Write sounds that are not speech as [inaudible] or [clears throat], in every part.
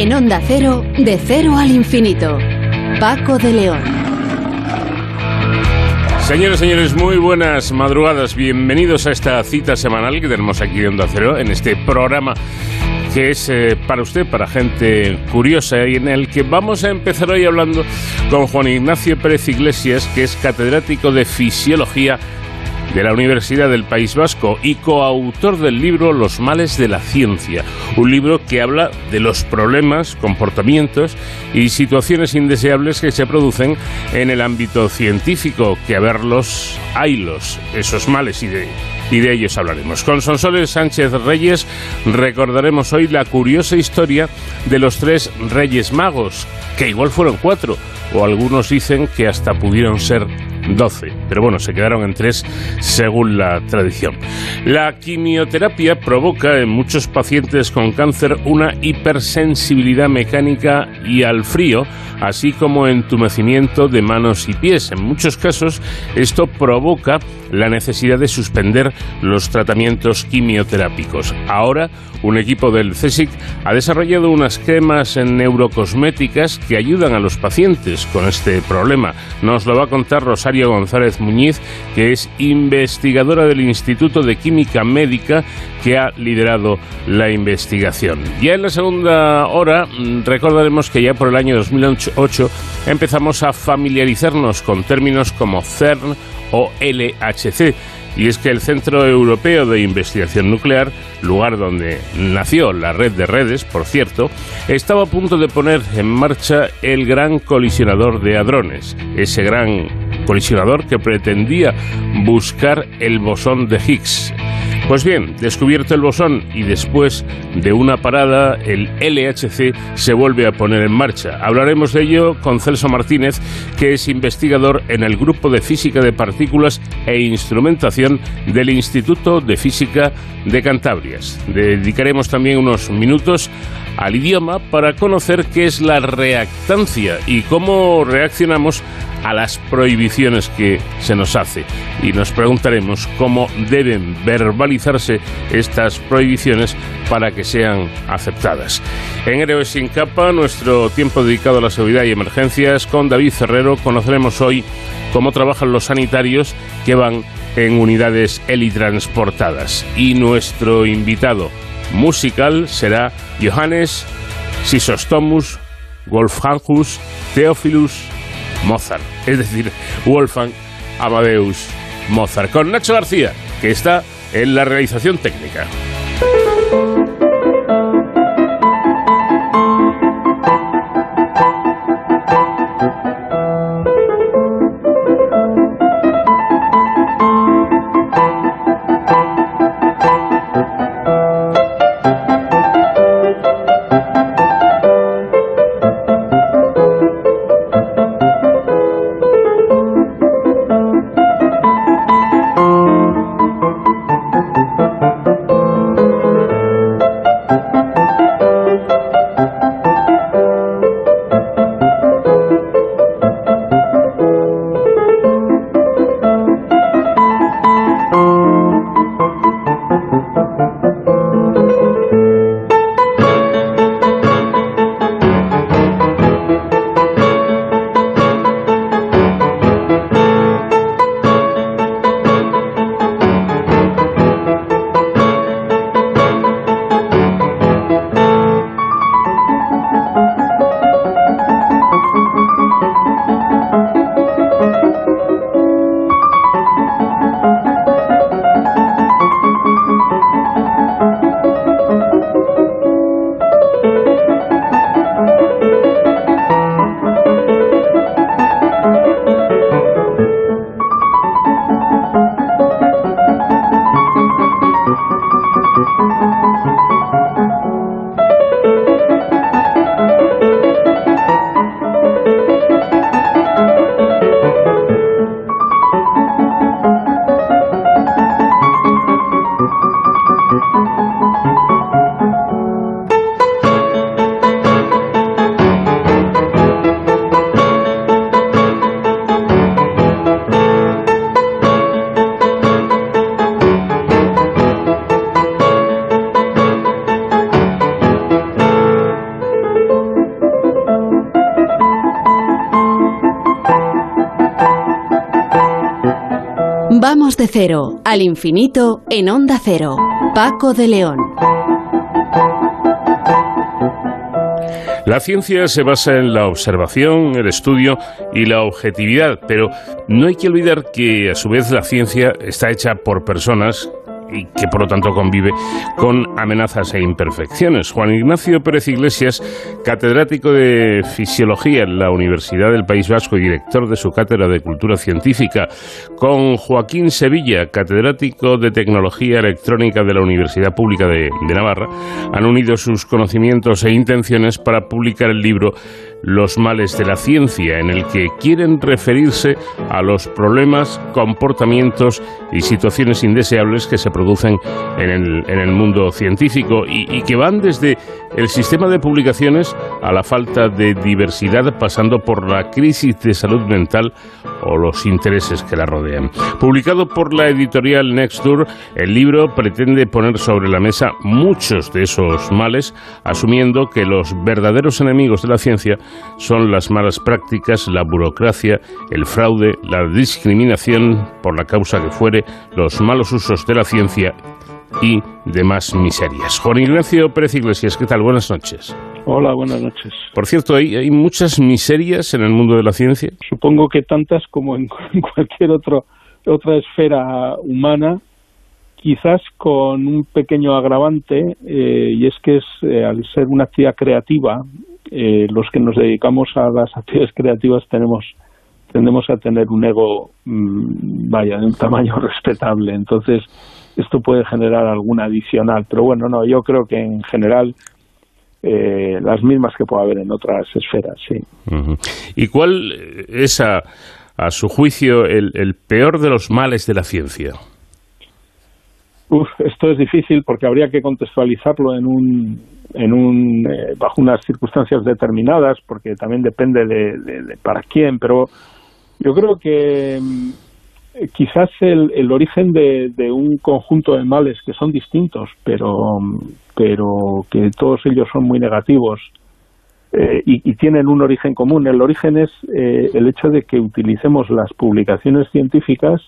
En Onda Cero, de cero al infinito. Paco de León. Señores, señores, muy buenas madrugadas. Bienvenidos a esta cita semanal que tenemos aquí en Onda Cero, en este programa que es eh, para usted, para gente curiosa, y en el que vamos a empezar hoy hablando con Juan Ignacio Pérez Iglesias, que es catedrático de Fisiología de la Universidad del País Vasco y coautor del libro Los males de la ciencia, un libro que habla de los problemas, comportamientos y situaciones indeseables que se producen en el ámbito científico, que a verlos haylos, esos males y de, y de ellos hablaremos. Con Sonsoles Sánchez Reyes recordaremos hoy la curiosa historia de los tres Reyes Magos, que igual fueron cuatro, o algunos dicen que hasta pudieron ser 12, pero bueno, se quedaron en tres según la tradición. La quimioterapia provoca en muchos pacientes con cáncer una hipersensibilidad mecánica y al frío, así como entumecimiento de manos y pies. En muchos casos esto provoca la necesidad de suspender los tratamientos quimioterápicos. Ahora, un equipo del CSIC ha desarrollado unas cremas neurocosméticas que ayudan a los pacientes con este problema. Nos lo va a contar Rosario González Muñiz, que es investigadora del Instituto de Química Médica que ha liderado la investigación. Ya en la segunda hora mm, recordaremos que ya por el año 2008 empezamos a familiarizarnos con términos como CERN o LHC. Y es que el Centro Europeo de Investigación Nuclear, lugar donde nació la red de redes, por cierto, estaba a punto de poner en marcha el gran colisionador de hadrones, ese gran colisionador que pretendía buscar el bosón de Higgs. Pues bien, descubierto el bosón y después de una parada, el LHC se vuelve a poner en marcha. Hablaremos de ello con Celso Martínez, que es investigador en el Grupo de Física de Partículas e Instrumentación del Instituto de Física de Cantabrias. Dedicaremos también unos minutos al idioma para conocer qué es la reactancia y cómo reaccionamos a las prohibiciones que se nos hace. Y nos preguntaremos cómo deben verbalizarse estas prohibiciones para que sean aceptadas. En Héroes sin capa, nuestro tiempo dedicado a la seguridad y emergencias, con David Ferrero, conoceremos hoy cómo trabajan los sanitarios que van en unidades helitransportadas. Y nuestro invitado musical será Johannes Sisostomus Wolfgangus Theophilus Mozart, es decir, Wolfgang Amadeus Mozart, con Nacho García, que está en la realización técnica. Al infinito en onda cero. Paco de León. La ciencia se basa en la observación, el estudio y la objetividad, pero no hay que olvidar que a su vez la ciencia está hecha por personas y que por lo tanto convive con amenazas e imperfecciones. Juan Ignacio Pérez Iglesias, catedrático de Fisiología en la Universidad del País Vasco y director de su cátedra de Cultura Científica, con Joaquín Sevilla, catedrático de Tecnología Electrónica de la Universidad Pública de, Navarra, han unido sus conocimientos e intenciones para publicar el libro los males de la ciencia, en el que quieren referirse a los problemas, comportamientos y situaciones indeseables que se producen en el, mundo científico y, que van desde el sistema de publicaciones a la falta de diversidad, pasando por la crisis de salud mental o los intereses que la rodean. Publicado por la editorial Nextdoor, el libro pretende poner sobre la mesa muchos de esos males, asumiendo que los verdaderos enemigos de la ciencia son las malas prácticas, la burocracia, el fraude, la discriminación por la causa que fuere, los malos usos de la ciencia y demás miserias. Juan Ignacio Pérez Iglesias, ¿qué tal? Buenas noches. Hola, buenas noches. Por cierto, ¿hay, ¿hay, muchas miserias en el mundo de la ciencia? Supongo que tantas como en, [laughs] cualquier otro, otra esfera humana, quizás con un pequeño agravante, eh, y es que es, eh, al ser una actividad creativa, eh, los que nos dedicamos a las actividades creativas tenemos tendemos a tener un ego, mm, vaya, de un tamaño [laughs] respetable. Entonces, esto puede generar alguna adicional. Pero bueno, no, yo creo que en general eh, las mismas que puede haber en otras esferas, sí. ¿Y cuál es, a, a su juicio, el, el, peor de los males de la ciencia? Uf, esto es difícil porque habría que contextualizarlo en un, eh, bajo unas circunstancias determinadas, porque también depende de, para quién, pero yo creo que mm, quizás el, el origen de, un conjunto de males que son distintos, pero, pero que todos ellos son muy negativos eh, y, y, tienen un origen común. El origen es eh, el hecho de que utilicemos las publicaciones científicas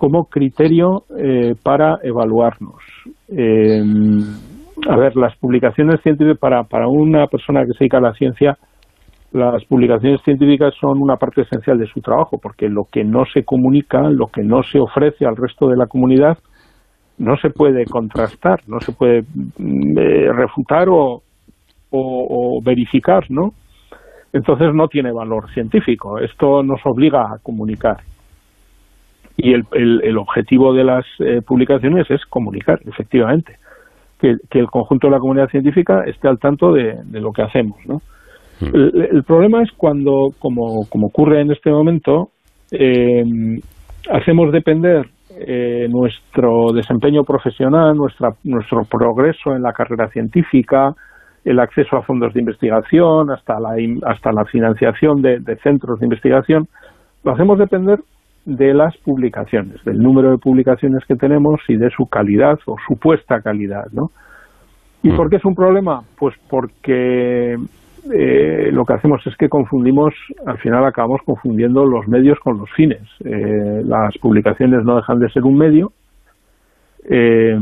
como criterio eh, para evaluarnos. Eh, a ver, las publicaciones científicas para, para una persona que se dedica a la ciencia las publicaciones científicas son una parte esencial de su trabajo, porque lo que no se comunica, lo que no se ofrece al resto de la comunidad, no se puede contrastar, no se puede mm, eh, refutar o, o, verificar, ¿no? Entonces no tiene valor científico. Esto nos obliga a comunicar. Y el, el, objetivo de las eh, publicaciones es comunicar, efectivamente. Que, que, el conjunto de la comunidad científica esté al tanto de, de lo que hacemos, ¿no? El, problema es cuando, como, como ocurre en este momento, eh, hacemos depender eh, nuestro desempeño profesional, nuestra, nuestro progreso en la carrera científica, el acceso a fondos de investigación, hasta la, hasta la financiación de, de centros de investigación, lo hacemos depender de las publicaciones, del número de publicaciones que tenemos y de su calidad o supuesta calidad, ¿no? ¿Y por qué es un problema? Pues porque eh, lo que hacemos es que confundimos, al final acabamos confundiendo los medios con los fines. Eh, las publicaciones no dejan de ser un medio eh,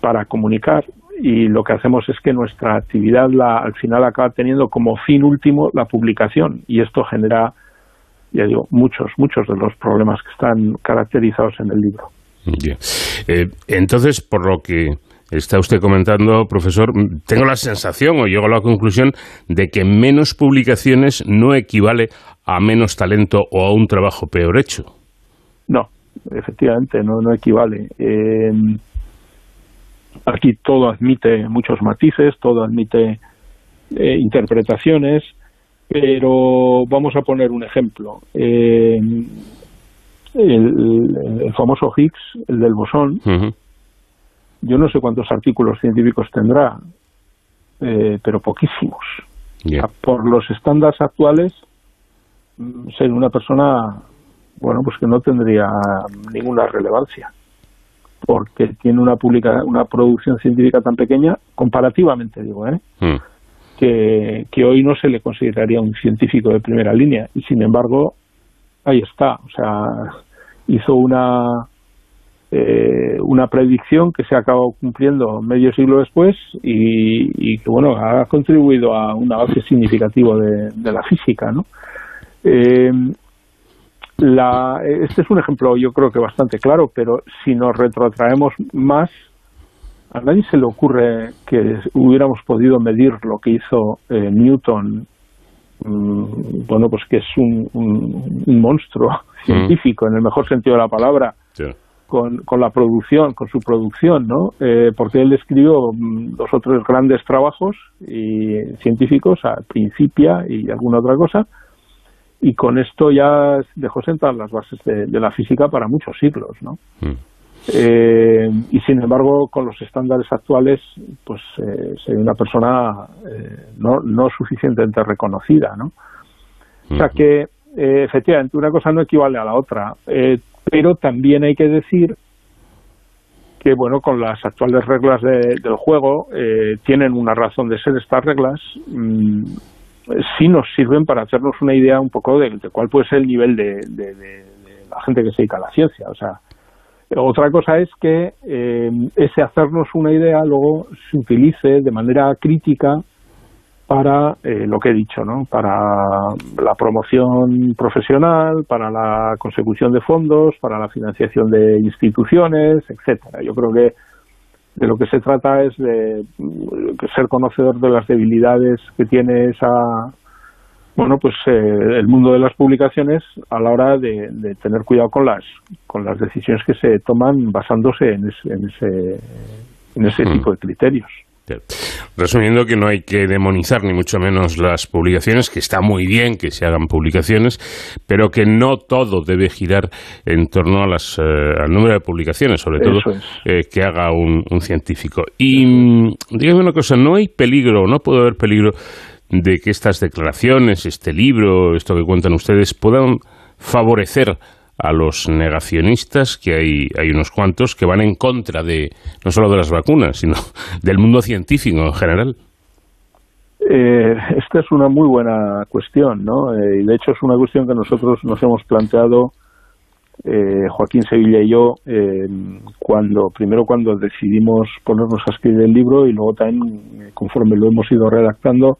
para comunicar y lo que hacemos es que nuestra actividad la, al final acaba teniendo como fin último la publicación y esto genera, ya digo, muchos, muchos de los problemas que están caracterizados en el libro. entonces, por lo que está usted comentando, profesor, tengo la sensación o llego a la conclusión de que menos publicaciones no equivale a menos talento o a un trabajo peor hecho. No, efectivamente, no, no equivale. Eh, aquí todo admite muchos matices, todo admite eh, interpretaciones, pero vamos a poner un ejemplo. Eh, el, famoso Higgs, el del bosón, yo no sé cuántos artículos científicos tendrá, eh, pero poquísimos. Por los estándares actuales, mm, ser una persona, bueno, pues que no tendría ninguna relevancia, porque tiene una publica, una producción científica tan pequeña, comparativamente digo, ¿eh? Hmm. Que, hoy no se le consideraría un científico de primera línea, y sin embargo, ahí está, o sea, hizo una eh, una predicción que se ha acabado cumpliendo medio siglo después y, que bueno ha contribuido a un avance significativo de, la física ¿no? Eh, la, este es un ejemplo yo creo que bastante claro pero si nos retrotraemos más a nadie se le ocurre que hubiéramos podido medir lo que hizo eh, Newton mm, bueno pues que es un, monstruo [laughs] mm. científico en el mejor sentido de la palabra con, con la producción, con su producción, ¿no? Eh, porque él escribió mm, dos o tres grandes trabajos y, científicos, a Principia y alguna otra cosa, y con esto ya dejó sentar las bases de, la física para muchos siglos, ¿no? Mm. Eh, y sin embargo, con los estándares actuales, pues eh, sería una persona eh, no, no suficientemente reconocida, ¿no? O sea que, efectivamente, una cosa no equivale a la otra. Eh, pero también hay que decir que bueno con las actuales reglas del juego eh, tienen una razón de ser estas reglas mm, sí nos sirven para hacernos una idea un poco de, cuál puede ser el nivel de, la gente que se dedica a la ciencia o sea otra cosa es que eh, ese hacernos una idea luego se utilice de manera crítica para eh, lo que he dicho, ¿no? para la promoción profesional, para la consecución de fondos, para la financiación de instituciones, etcétera. Yo creo que de lo que se trata es de, ser conocedor de las debilidades que tiene esa bueno pues eh, el mundo de las publicaciones a la hora de, tener cuidado con las con las decisiones que se toman basándose en ese en ese, en ese hmm. tipo de criterios. Resumiendo que no hay que demonizar ni mucho menos las publicaciones, que está muy bien que se hagan publicaciones, pero que no todo debe girar en torno a las, eh, al número de publicaciones, sobre todo eh, que haga un, científico. Y mm, dígame una cosa, ¿no hay peligro, no puede haber peligro de que estas declaraciones, este libro, esto que cuentan ustedes, puedan favorecer a los negacionistas, que hay, hay unos cuantos, que van en contra de no solo de las vacunas, sino [laughs] del mundo científico en general. Eh, esta es una muy buena cuestión, ¿no? Eh, y de hecho es una cuestión que nosotros nos hemos planteado, eh, Joaquín Sevilla y yo, cuando primero cuando decidimos ponernos a escribir el libro y luego también conforme lo hemos ido redactando,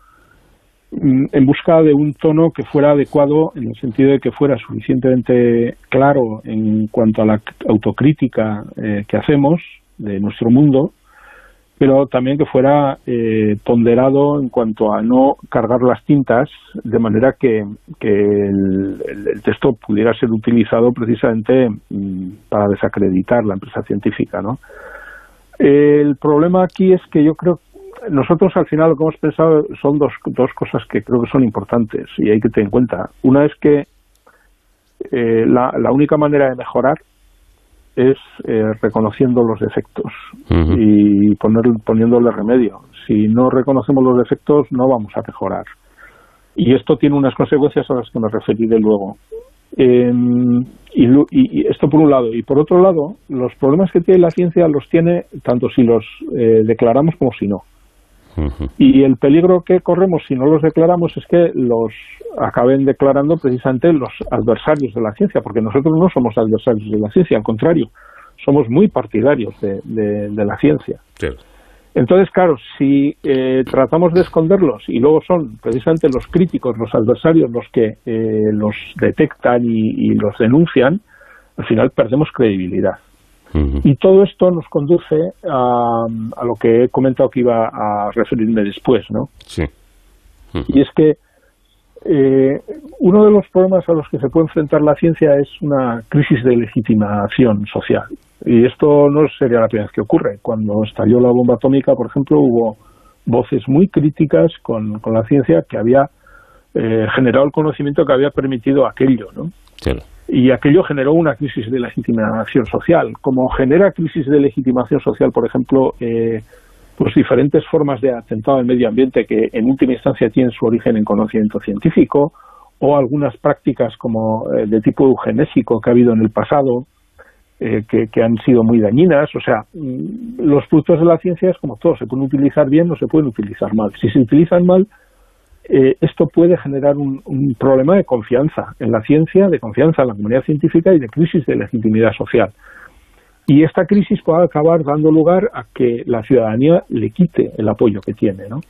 en busca de un tono que fuera adecuado en el sentido de que fuera suficientemente claro en cuanto a la autocrítica eh, que hacemos de nuestro mundo, pero también que fuera eh, ponderado en cuanto a no cargar las tintas de manera que, el, texto pudiera ser utilizado precisamente mm, para desacreditar la empresa científica. ¿no? El problema aquí es que yo creo nosotros al final lo que hemos pensado son dos, dos cosas que creo que son importantes y hay que tener en cuenta. Una es que eh, la, la, única manera de mejorar es eh, reconociendo los defectos y poner, poniéndole remedio. Si no reconocemos los defectos, no vamos a mejorar. Y esto tiene unas consecuencias a las que me referiré luego. Em, y, esto por un lado. Y por otro lado, los problemas que tiene la ciencia los tiene tanto si los eh, declaramos como si no. Y el peligro que corremos si no los declaramos es que los acaben declarando precisamente los adversarios de la ciencia, porque nosotros no somos adversarios de la ciencia, al contrario, somos muy partidarios de, la ciencia. Entonces, claro, si eh, tratamos de esconderlos y luego son precisamente los críticos, los adversarios, los que eh, los detectan y los denuncian, al final perdemos credibilidad. Y todo esto nos conduce a, a, lo que he comentado que iba a referirme después, ¿no? Sí. Y es que eh, uno de los problemas a los que se puede enfrentar la ciencia es una crisis de legitimación social. Y esto no sería la primera vez que ocurre. Cuando estalló la bomba atómica, por ejemplo, hubo voces muy críticas con, con la ciencia que había eh, generado el conocimiento que había permitido aquello, ¿no? Claro y aquello generó una crisis de legitimación social. Como genera crisis de legitimación social, por ejemplo, eh, pues diferentes formas de atentado al medio ambiente que en última instancia tienen su origen en conocimiento científico, o algunas prácticas como eh, de tipo eugenésico que ha habido en el pasado, eh, que, que, han sido muy dañinas. O sea, mm, los frutos de la ciencia es como todo, se pueden utilizar bien o se pueden utilizar mal. Si se utilizan mal, eh, esto puede generar un, problema de confianza en la ciencia, de confianza en la comunidad científica y de crisis de legitimidad social. Y esta crisis puede acabar dando lugar a que la ciudadanía le quite el apoyo que tiene. ¿no?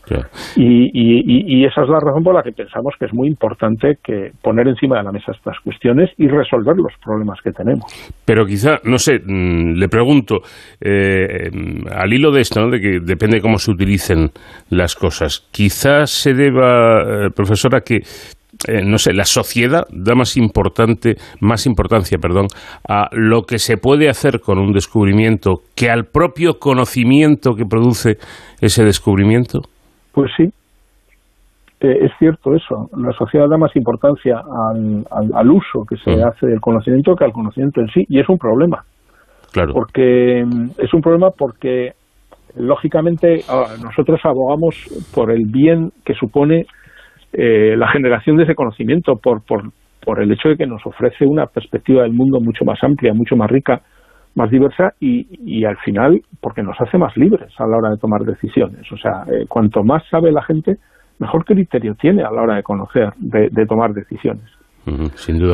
Y, esa es la razón por la que pensamos que es muy importante que poner encima de la mesa estas cuestiones y resolver los problemas que tenemos. Pero quizá, no sé, mm, le pregunto, eh, al hilo de esto, de que depende cómo se utilicen las cosas, quizás se deba, eh, profesora, que eh, no sé, la sociedad da más importante, más importancia, perdón, a lo que se puede hacer con un descubrimiento que al propio conocimiento que produce ese descubrimiento? Pues sí, eh, es cierto eso. La sociedad da más importancia al, al, uso que se mm. hace del conocimiento que al conocimiento en sí, y es un problema. Claro. Porque mm, es un problema porque lógicamente nosotros abogamos por el bien que supone eh, la generación de ese conocimiento por, por, por el hecho de que nos ofrece una perspectiva del mundo mucho más amplia, mucho más rica, más diversa y, y al final porque nos hace más libres a la hora de tomar decisiones. O sea, eh, cuanto más sabe la gente, mejor criterio tiene a la hora de conocer, de, tomar decisiones.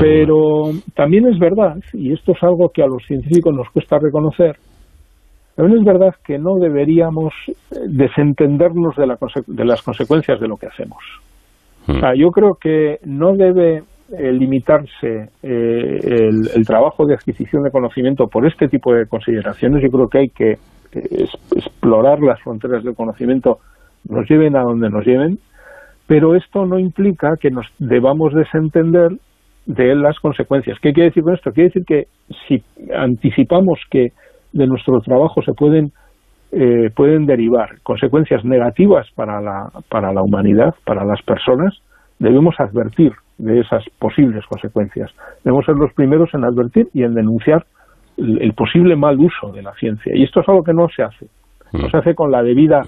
Pero también es verdad, y esto es algo que a los científicos nos cuesta reconocer, también es verdad que no deberíamos eh, desentendernos de, la de las consecuencias de lo que hacemos. Hmm. yo creo que no debe eh, limitarse eh, el, trabajo de adquisición de conocimiento por este tipo de consideraciones. Yo creo que hay que eh, explorar las fronteras del conocimiento, nos lleven a donde nos lleven, pero esto no implica que nos debamos desentender de las consecuencias. ¿Qué quiere decir con esto? Quiere decir que si anticipamos que de nuestro trabajo se pueden eh, pueden derivar consecuencias negativas para la, para la humanidad, para las personas, debemos advertir de esas posibles consecuencias. Debemos ser los primeros en advertir y en denunciar el, posible mal uso de la ciencia. Y esto es algo que no se hace. No se hace con la debida,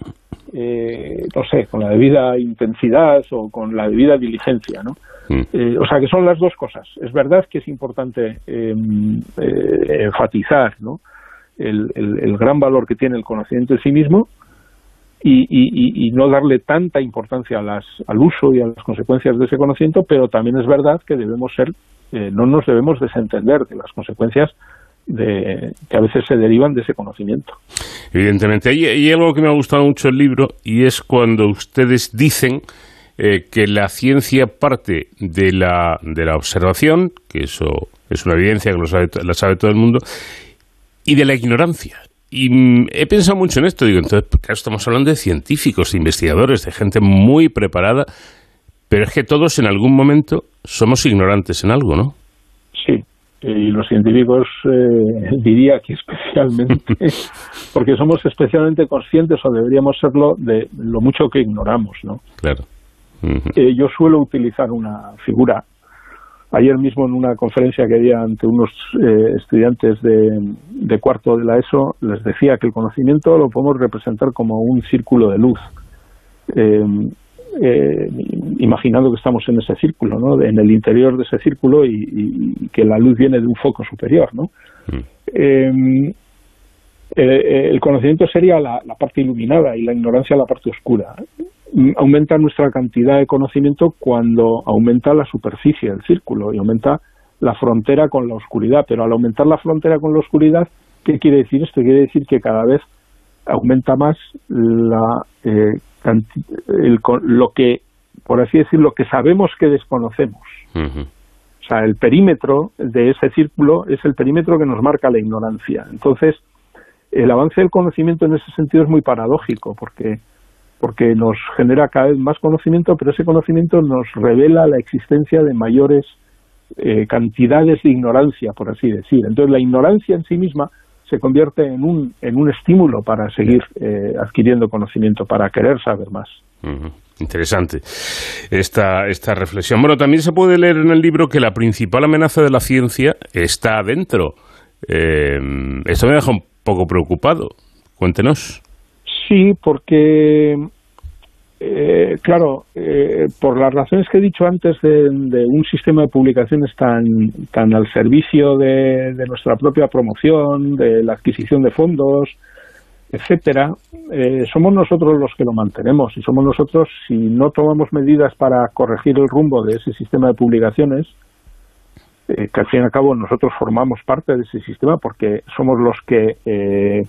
eh, no sé, con la debida intensidad o con la debida diligencia, ¿no? Eh, o sea que son las dos cosas. Es verdad que es importante em, enfatizar, ¿no? El, gran valor que tiene el conocimiento en sí mismo y, no darle tanta importancia a las, al uso y a las consecuencias de ese conocimiento, pero también es verdad que debemos ser, eh, no nos debemos desentender de las consecuencias de, que a veces se derivan de ese conocimiento. Evidentemente. Hay, algo que me ha gustado mucho el libro y es cuando ustedes dicen eh, que la ciencia parte de la, de la observación, que eso es una evidencia que lo sabe, la sabe todo el mundo, y de la ignorancia. Y mm, he pensado mucho en esto, digo, entonces, claro, estamos hablando de científicos, de investigadores, de gente muy preparada, pero es que todos en algún momento somos ignorantes en algo, ¿no? Sí, y los científicos eh, [laughs] diría que especialmente, [laughs] porque somos especialmente conscientes o deberíamos serlo de lo mucho que ignoramos, ¿no? Claro. Eh, yo suelo utilizar una figura Ayer mismo en una conferencia que di ante unos eh, estudiantes de, cuarto de la ESO, les decía que el conocimiento lo podemos representar como un círculo de luz. Em, eh, imaginando que estamos en ese círculo, ¿no? en el interior de ese círculo y, que la luz viene de un foco superior. ¿no? Mm. Em, eh, el conocimiento sería la, parte iluminada y la ignorancia la parte oscura. Aumenta nuestra cantidad de conocimiento cuando aumenta la superficie del círculo y aumenta la frontera con la oscuridad. Pero al aumentar la frontera con la oscuridad, ¿qué quiere decir esto? Quiere decir que cada vez aumenta más la, eh, lo que, por así decirlo, lo que sabemos que desconocemos. O sea, el perímetro de ese círculo es el perímetro que nos marca la ignorancia. Entonces, el avance del conocimiento en ese sentido es muy paradójico porque porque nos genera cada vez más conocimiento, pero ese conocimiento nos revela la existencia de mayores eh, cantidades de ignorancia, por así decir. Entonces, la ignorancia en sí misma se convierte en un, en un estímulo para seguir eh, adquiriendo conocimiento, para querer saber más. Interesante esta, esta reflexión. Bueno, también se puede leer en el libro que la principal amenaza de la ciencia está adentro. Eh, esto me deja un poco preocupado. Cuéntenos. Sí, porque, eh, claro, eh, por las razones que he dicho antes de, un sistema de publicaciones tan, tan al servicio de, nuestra propia promoción, de la adquisición de fondos, etcétera, eh, somos nosotros los que lo mantenemos y somos nosotros, si no tomamos medidas para corregir el rumbo de ese sistema de publicaciones, eh, que al fin y al cabo nosotros formamos parte de ese sistema porque somos los que eh,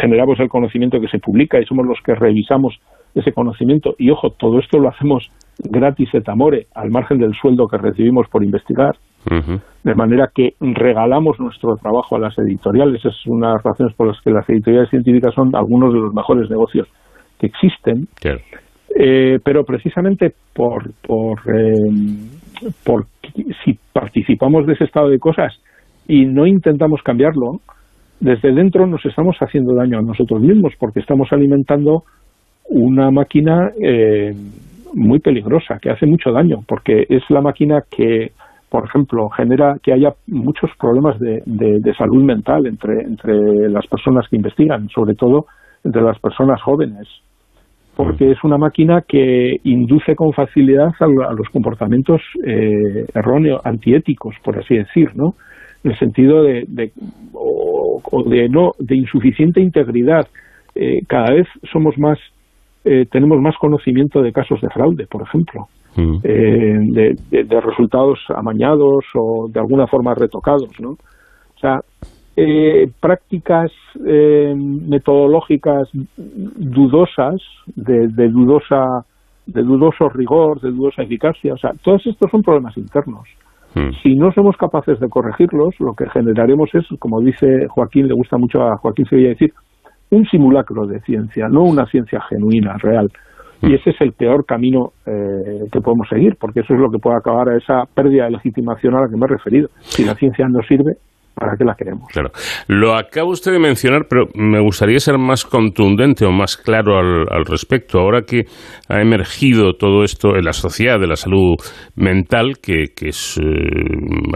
generamos el conocimiento que se publica y somos los que revisamos ese conocimiento. Y ojo, todo esto lo hacemos gratis et amore, al margen del sueldo que recibimos por investigar. De manera que regalamos nuestro trabajo a las editoriales. Es una de las razones por las que las editoriales científicas son algunos de los mejores negocios que existen. Eh, pero precisamente por, por, eh, por si participamos de ese estado de cosas y no intentamos cambiarlo, desde dentro nos estamos haciendo daño a nosotros mismos porque estamos alimentando una máquina eh, muy peligrosa que hace mucho daño porque es la máquina que por ejemplo, genera que haya muchos problemas de, de, salud mental entre, entre las personas que investigan, sobre todo entre las personas jóvenes, porque es una máquina que induce con facilidad a, los comportamientos eh, erróneos, antiéticos, por así decir, ¿no? En el sentido de, de o, de no de insuficiente integridad. Eh, cada vez somos más, eh, tenemos más conocimiento de casos de fraude, por ejemplo. Mm. Eh, de, resultados amañados o de alguna forma retocados, ¿no? O sea, eh, prácticas eh, metodológicas dudosas, de, dudosa, de dudoso rigor, de dudosa eficacia, o sea, todos estos son problemas internos. Mm. Si no somos capaces de corregirlos, lo que generaremos es, como dice Joaquín, le gusta mucho a Joaquín Sevilla decir, un simulacro de ciencia, no una ciencia genuina, real. Y mm. ese es el peor camino eh, que podemos seguir, porque eso es lo que puede acabar a esa pérdida de legitimación a la que me he referido. Si la ciencia no sirve, ¿para qué la queremos? Claro. Lo acaba usted de mencionar, pero me gustaría ser más contundente o más claro al, respecto. Ahora que ha emergido todo esto en la sociedad de la salud mental, que, es, eh,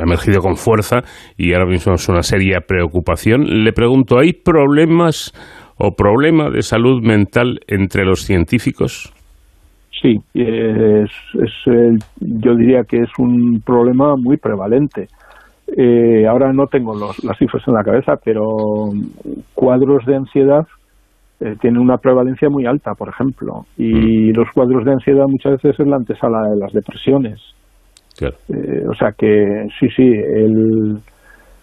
ha emergido con fuerza y ahora mismo es una seria preocupación, le pregunto, ¿hay problemas o problema de salud mental entre los científicos? Sí, es, yo diría que es un problema muy prevalente. Eh, ahora no tengo las cifras en la cabeza, pero cuadros de ansiedad eh, tienen una prevalencia muy alta, por ejemplo. Y mm. los cuadros de ansiedad muchas veces es la antesala de las depresiones. Eh, o sea que sí, sí, el,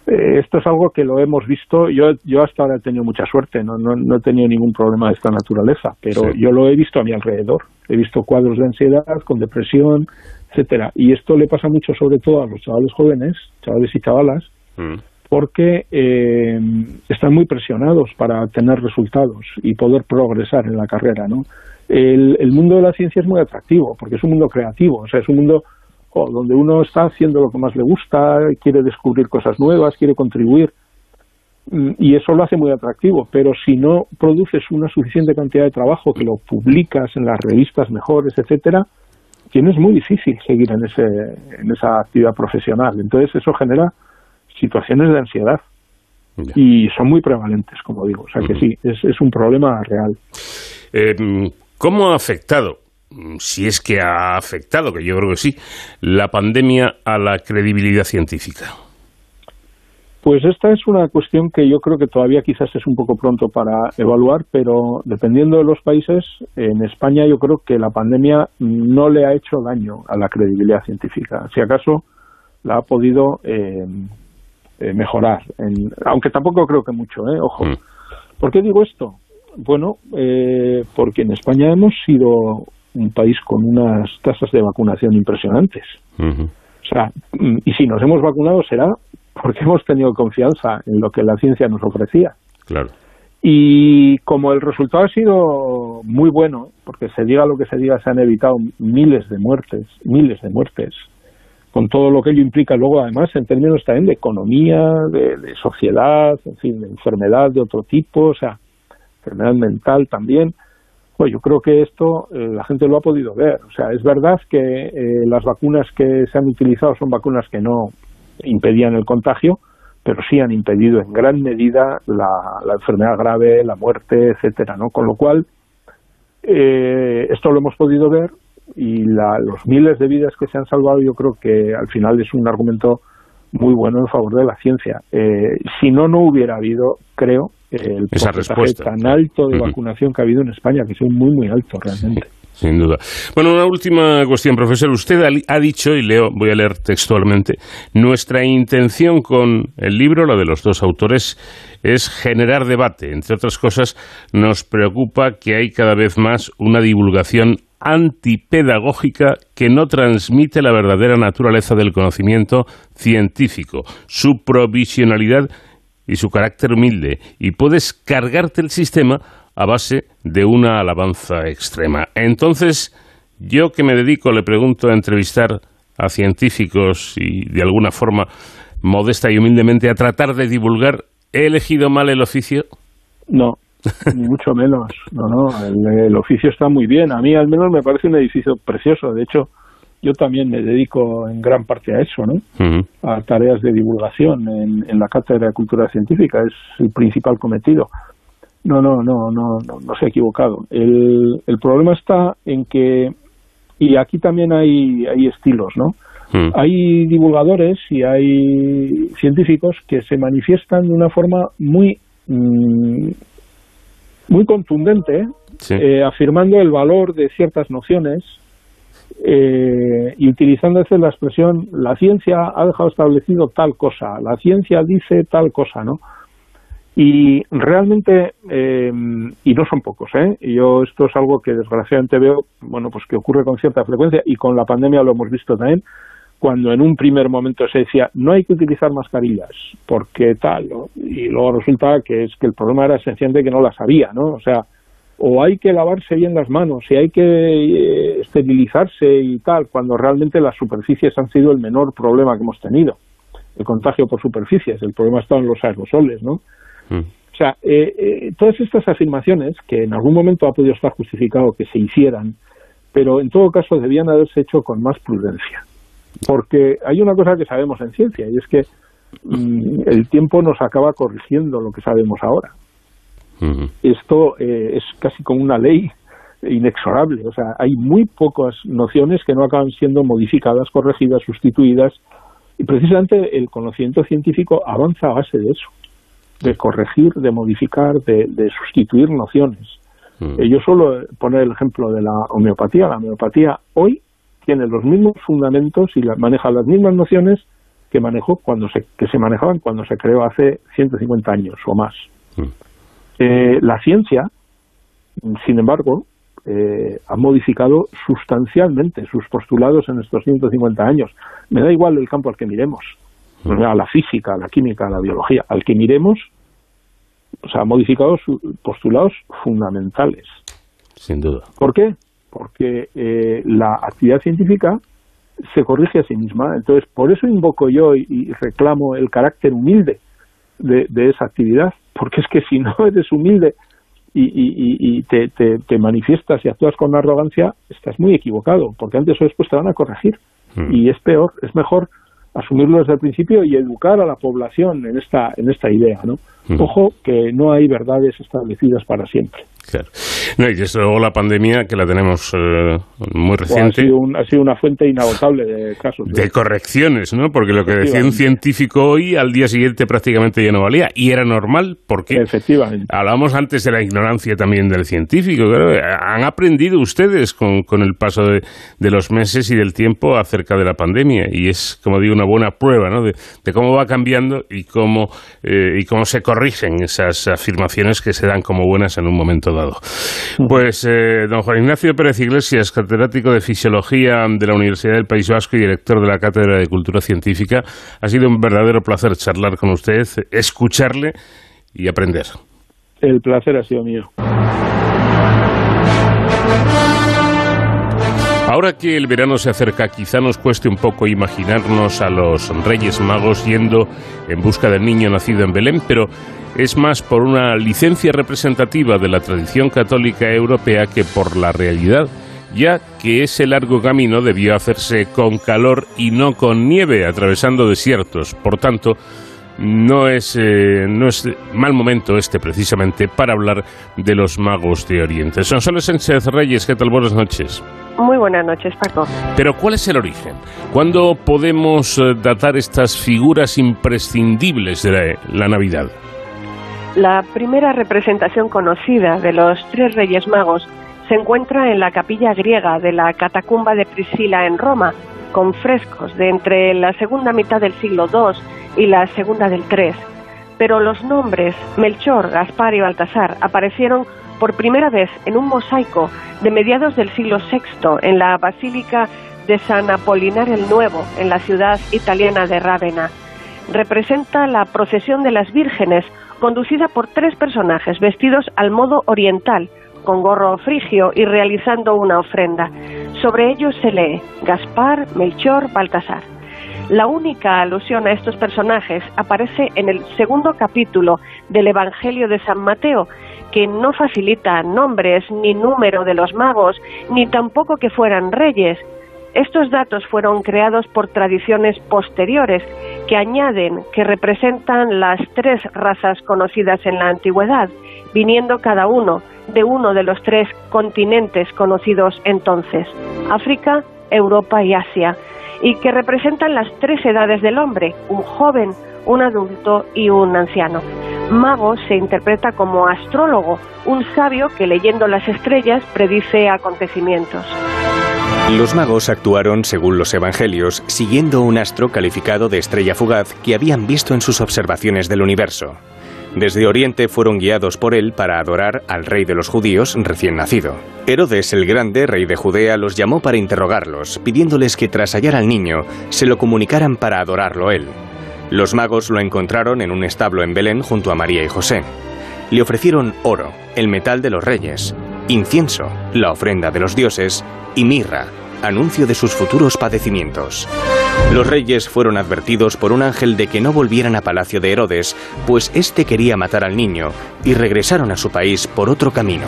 eh, esto es algo que lo hemos visto, yo, yo hasta ahora he tenido mucha suerte, no, no, he tenido ningún problema de esta naturaleza, pero yo lo he visto a mi alrededor, he visto cuadros de ansiedad, con depresión, etcétera, y esto le pasa mucho sobre todo a los chavales jóvenes, chavales y chavalas, mm. porque eh, están muy presionados para tener resultados y poder progresar en la carrera, ¿no? El, el mundo de la ciencia es muy atractivo, porque es un mundo creativo, o sea, es un mundo donde uno está haciendo lo que más le gusta, quiere descubrir cosas nuevas, quiere contribuir, y eso lo hace muy atractivo, pero si no produces una suficiente cantidad de trabajo, que lo publicas en las revistas mejores, etcétera, tienes muy difícil seguir en, ese, en esa actividad profesional. Entonces eso genera situaciones de ansiedad y son muy prevalentes, como digo. O sea que sí, es, es un problema real. Eh, ¿Cómo ha afectado Mm, si es que ha afectado, que yo creo que sí, la pandemia a la credibilidad científica? Pues esta es una cuestión que yo creo que todavía quizás es un poco pronto para evaluar, pero dependiendo de los países, en España yo creo que la pandemia no le ha hecho daño a la credibilidad científica. Si acaso la ha podido eh, eh, mejorar, aunque tampoco creo que mucho, ¿eh? ojo. Mm. ¿Por qué digo esto? Bueno, porque en España hemos sido un país con unas tasas de vacunación impresionantes. O sea, mm, y si nos hemos vacunado será porque hemos tenido confianza en lo que la ciencia nos ofrecía. Claro. Y como el resultado ha sido muy bueno, porque se diga lo que se diga, se han evitado miles de muertes, miles de muertes, con todo lo que ello implica luego, además, en términos también de economía, de, de sociedad, en fin, de enfermedad de otro tipo, o sea, enfermedad mental también. Pues yo creo que esto eh, la gente lo ha podido ver. O sea, es verdad que eh, las vacunas que se han utilizado son vacunas que no impedían el contagio, pero sí han impedido en gran medida la, enfermedad grave, la muerte, etcétera, ¿no? Con lo cual, eh, esto lo hemos podido ver y los miles de vidas que se han salvado yo creo que al final es un argumento muy bueno en favor de la ciencia. si no, no hubiera habido, creo, el porcentaje tan alto de vacunación que ha habido en España, que es muy, muy alto realmente. Sin duda. Bueno, una última cuestión, profesor. Usted ha dicho, y leo, voy a leer textualmente, nuestra intención con el libro, la de los dos autores, es generar debate. Entre otras cosas, nos preocupa que hay cada vez más una divulgación antipedagógica que no transmite la verdadera naturaleza del conocimiento científico, su provisionalidad y su carácter humilde, y puedes cargarte el sistema a base de una alabanza extrema. Entonces, yo que me dedico, le pregunto a entrevistar a científicos y de alguna forma modesta y humildemente a tratar de divulgar, ¿he elegido mal el oficio? No, [laughs] ni mucho menos. No, no, el, oficio está muy bien. A mí al menos me parece un edificio precioso. De hecho, yo también me dedico en gran parte a eso, ¿no? A tareas de divulgación en, en, la Cátedra de Cultura Científica. Es el principal cometido. No, no, no, no, no, no se ha equivocado. El, el problema está en que, y aquí también hay, hay estilos, ¿no? Hay divulgadores y hay científicos que se manifiestan de una forma muy mm, muy contundente, eh, afirmando el valor de ciertas nociones eh, y utilizando la expresión la ciencia ha dejado establecido tal cosa, la ciencia dice tal cosa, ¿no? Y realmente, eh, y no son pocos, ¿eh? yo esto es algo que desgraciadamente veo, bueno, pues que ocurre con cierta frecuencia y con la pandemia lo hemos visto también, cuando en un primer momento se decía no hay que utilizar mascarillas porque tal, y luego resulta que es que el problema era esencialmente que no las había, ¿no? O sea, o hay que lavarse bien las manos, y hay que eh, esterilizarse y tal, cuando realmente las superficies han sido el menor problema que hemos tenido. El contagio por superficies, el problema está en los aerosoles, ¿no? Mm. O sea, eh, eh, todas estas afirmaciones, que en algún momento ha podido estar justificado que se hicieran, pero en todo caso debían haberse hecho con más prudencia. Porque hay una cosa que sabemos en ciencia y es que mm, el tiempo nos acaba corrigiendo lo que sabemos ahora. Esto eh, es casi como una ley inexorable. O sea, hay muy pocas nociones que no acaban siendo modificadas, corregidas, sustituidas. Y precisamente el conocimiento científico avanza a base de eso, de corregir, de modificar, de, sustituir nociones. Eh, yo suelo poner el ejemplo de la homeopatía. La homeopatía hoy tiene los mismos fundamentos y maneja las mismas nociones que manejó cuando se, que se manejaban cuando se creó hace 150 años o más. Mm. Eh, la ciencia, sin embargo, eh, ha modificado sustancialmente sus postulados en estos 150 años. Me da igual el campo al que miremos, mm. A la física, a la química, a la biología, al que miremos, o sea, ha modificado sus postulados fundamentales. Sin duda. ¿Por qué? porque eh, la actividad científica se corrige a sí misma. Entonces, por eso invoco yo y, reclamo el carácter humilde de, esa actividad, porque es que si no [laughs] eres humilde y, te, te, manifiestas y actúas con arrogancia, estás muy equivocado, porque antes o después te van a corregir. Mm. Y es peor, es mejor asumirlo desde el principio y educar a la población en esta, en esta idea. ¿no? Ojo que no hay verdades establecidas para siempre. Claro. No, y desde luego la pandemia, que la tenemos eh, muy reciente. ha, sido una fuente inagotable de casos. De, correcciones, ¿no? Porque lo que decía un científico hoy, al día siguiente prácticamente ya no valía. Y era normal, porque. Efectivamente. Hablábamos antes de la ignorancia también del científico. Han aprendido ustedes con, con el paso de, de, los meses y del tiempo acerca de la pandemia. Y es, como digo, una buena prueba, ¿no? De, de cómo va cambiando y cómo, eh, y cómo se corrigen esas afirmaciones que se dan como buenas en un momento dado. Pues eh, don Juan Ignacio Pérez Iglesias, catedrático de Fisiología de la Universidad del País Vasco y director de la Cátedra de Cultura Científica, ha sido un verdadero placer charlar con usted, escucharle y aprender. El placer ha sido mío. Ahora que el verano se acerca, quizá nos cueste un poco imaginarnos a los Reyes Magos yendo en busca del niño nacido en Belén, pero es más por una licencia representativa de la tradición católica europea que por la realidad, ya que ese largo camino debió hacerse con calor y no con nieve, atravesando desiertos. Por tanto, no es, eh, no es mal momento este precisamente para hablar de los magos de Oriente. Son solo Sánchez Reyes, ¿qué tal? Buenas noches. Muy buenas noches, Paco. Pero ¿cuál es el origen? ¿Cuándo podemos eh, datar estas figuras imprescindibles de la Navidad? La primera representación conocida de los tres Reyes Magos se encuentra en la capilla griega de la catacumba de Priscila en Roma, con frescos de entre la segunda mitad del siglo II y la segunda del III. Pero los nombres Melchor, Gaspar y Baltasar aparecieron por primera vez en un mosaico de mediados del siglo VI en la Basílica de San Apolinar el Nuevo, en la ciudad italiana de Rávena. Representa la procesión de las vírgenes, conducida por tres personajes vestidos al modo oriental, con gorro frigio y realizando una ofrenda. Sobre ellos se lee Gaspar, Melchor, Baltasar. La única alusión a estos personajes aparece en el segundo capítulo del Evangelio de San Mateo, que no facilita nombres ni número de los magos, ni tampoco que fueran reyes. Estos datos fueron creados por tradiciones posteriores que añaden que representan las tres razas conocidas en la antigüedad, viniendo cada uno de uno de los tres continentes conocidos entonces, África, Europa y Asia, y que representan las tres edades del hombre, un joven, un adulto y un anciano. Mago se interpreta como astrólogo, un sabio que leyendo las estrellas predice acontecimientos. Los magos actuaron, según los evangelios, siguiendo un astro calificado de estrella fugaz que habían visto en sus observaciones del universo. Desde Oriente fueron guiados por él para adorar al rey de los judíos recién nacido. Herodes el Grande, rey de Judea, los llamó para interrogarlos, pidiéndoles que tras hallar al niño, se lo comunicaran para adorarlo él. Los magos lo encontraron en un establo en Belén junto a María y José. Le ofrecieron oro, el metal de los reyes, incienso, la ofrenda de los dioses, y mirra, anuncio de sus futuros padecimientos. Los reyes fueron advertidos por un ángel de que no volvieran a palacio de Herodes, pues éste quería matar al niño, y regresaron a su país por otro camino.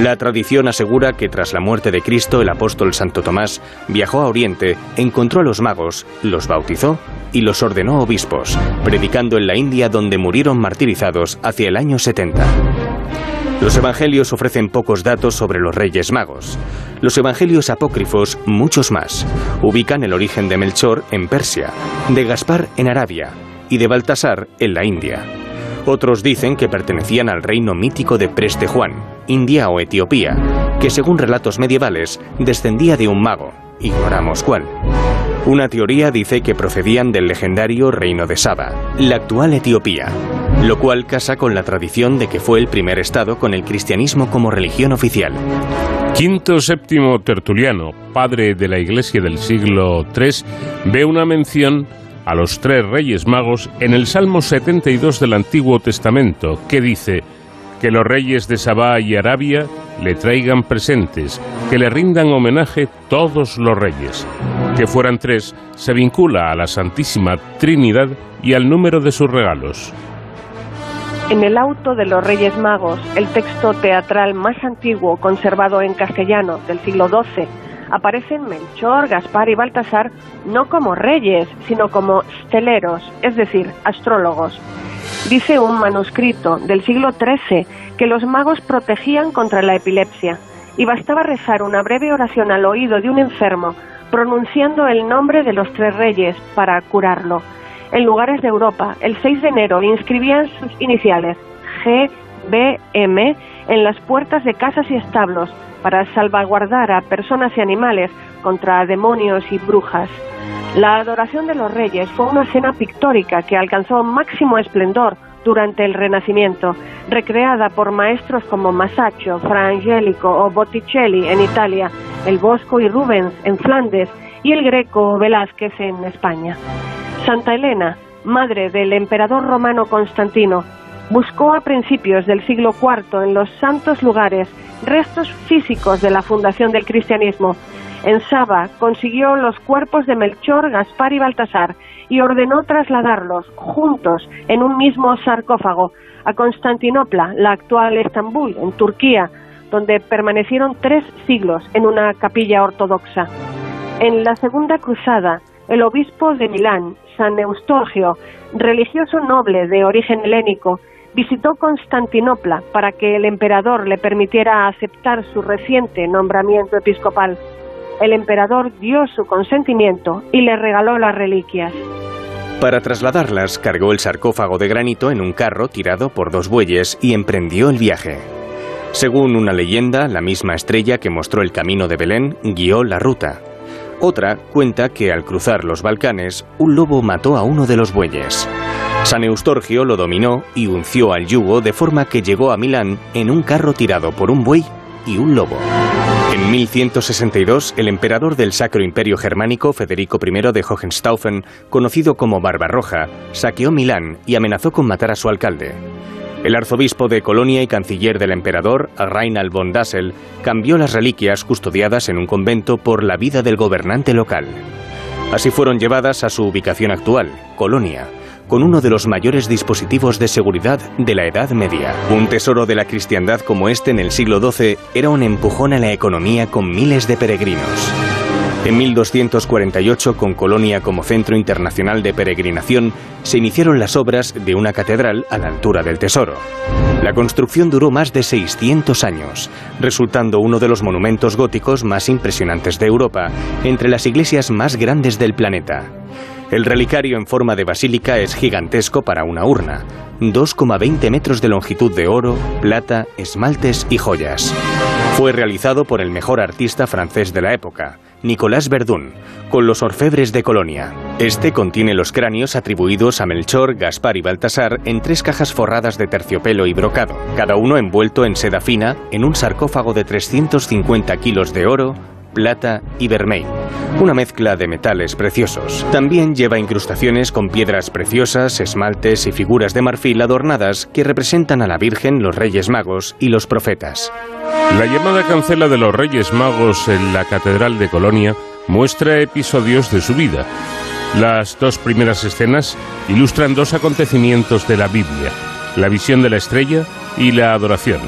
La tradición asegura que tras la muerte de Cristo el apóstol Santo Tomás viajó a Oriente, encontró a los magos, los bautizó y los ordenó obispos, predicando en la India donde murieron martirizados hacia el año 70. Los evangelios ofrecen pocos datos sobre los reyes magos. Los evangelios apócrifos, muchos más, ubican el origen de Melchor en Persia, de Gaspar en Arabia y de Baltasar en la India. Otros dicen que pertenecían al reino mítico de Preste Juan, India o Etiopía, que según relatos medievales descendía de un mago, ignoramos cuál. Una teoría dice que procedían del legendario reino de Saba, la actual Etiopía, lo cual casa con la tradición de que fue el primer estado con el cristianismo como religión oficial. Quinto Séptimo Tertuliano, padre de la Iglesia del siglo III, ve una mención a los tres reyes magos en el Salmo 72 del Antiguo Testamento, que dice, que los reyes de Sabá y Arabia le traigan presentes, que le rindan homenaje todos los reyes. Que fueran tres se vincula a la Santísima Trinidad y al número de sus regalos. En el auto de los Reyes Magos, el texto teatral más antiguo conservado en castellano del siglo XII, aparecen Melchor, Gaspar y Baltasar no como reyes, sino como steleros, es decir, astrólogos. Dice un manuscrito del siglo XIII que los magos protegían contra la epilepsia y bastaba rezar una breve oración al oído de un enfermo pronunciando el nombre de los tres reyes para curarlo. En lugares de Europa, el 6 de enero inscribían sus iniciales G, B, M en las puertas de casas y establos para salvaguardar a personas y animales contra demonios y brujas. La adoración de los reyes fue una escena pictórica que alcanzó máximo esplendor durante el Renacimiento, recreada por maestros como Masaccio, Fra Angelico o Botticelli en Italia, el Bosco y Rubens en Flandes y el Greco Velázquez en España. Santa Elena, madre del emperador romano Constantino, buscó a principios del siglo IV en los santos lugares restos físicos de la fundación del cristianismo. En Saba consiguió los cuerpos de Melchor, Gaspar y Baltasar y ordenó trasladarlos juntos en un mismo sarcófago a Constantinopla, la actual Estambul, en Turquía, donde permanecieron tres siglos en una capilla ortodoxa. En la Segunda Cruzada, el obispo de Milán, San Eustorgio, religioso noble de origen helénico, visitó Constantinopla para que el emperador le permitiera aceptar su reciente nombramiento episcopal. El emperador dio su consentimiento y le regaló las reliquias. Para trasladarlas, cargó el sarcófago de granito en un carro tirado por dos bueyes y emprendió el viaje. Según una leyenda, la misma estrella que mostró el camino de Belén guió la ruta. Otra cuenta que al cruzar los Balcanes, un lobo mató a uno de los bueyes. San Eustorgio lo dominó y unció al yugo de forma que llegó a Milán en un carro tirado por un buey y un lobo. En 1162, el emperador del Sacro Imperio Germánico, Federico I de Hohenstaufen, conocido como Barbarroja, saqueó Milán y amenazó con matar a su alcalde. El arzobispo de Colonia y canciller del emperador, Reinald von Dassel, cambió las reliquias custodiadas en un convento por la vida del gobernante local. Así fueron llevadas a su ubicación actual, Colonia, con uno de los mayores dispositivos de seguridad de la Edad Media. Un tesoro de la cristiandad como este en el siglo XII era un empujón a la economía con miles de peregrinos. En 1248, con Colonia como centro internacional de peregrinación, se iniciaron las obras de una catedral a la altura del tesoro. La construcción duró más de 600 años, resultando uno de los monumentos góticos más impresionantes de Europa, entre las iglesias más grandes del planeta. El relicario en forma de basílica es gigantesco para una urna, 2,20 metros de longitud de oro, plata, esmaltes y joyas. Fue realizado por el mejor artista francés de la época, Nicolas Verdun, con los orfebres de Colonia. Este contiene los cráneos atribuidos a Melchor, Gaspar y Baltasar en tres cajas forradas de terciopelo y brocado, cada uno envuelto en seda fina en un sarcófago de 350 kilos de oro, plata y vermeil, una mezcla de metales preciosos. También lleva incrustaciones con piedras preciosas, esmaltes y figuras de marfil adornadas que representan a la Virgen, los Reyes Magos y los profetas. La llamada cancela de los Reyes Magos en la Catedral de Colonia muestra episodios de su vida. Las dos primeras escenas ilustran dos acontecimientos de la Biblia, la visión de la estrella y la adoración.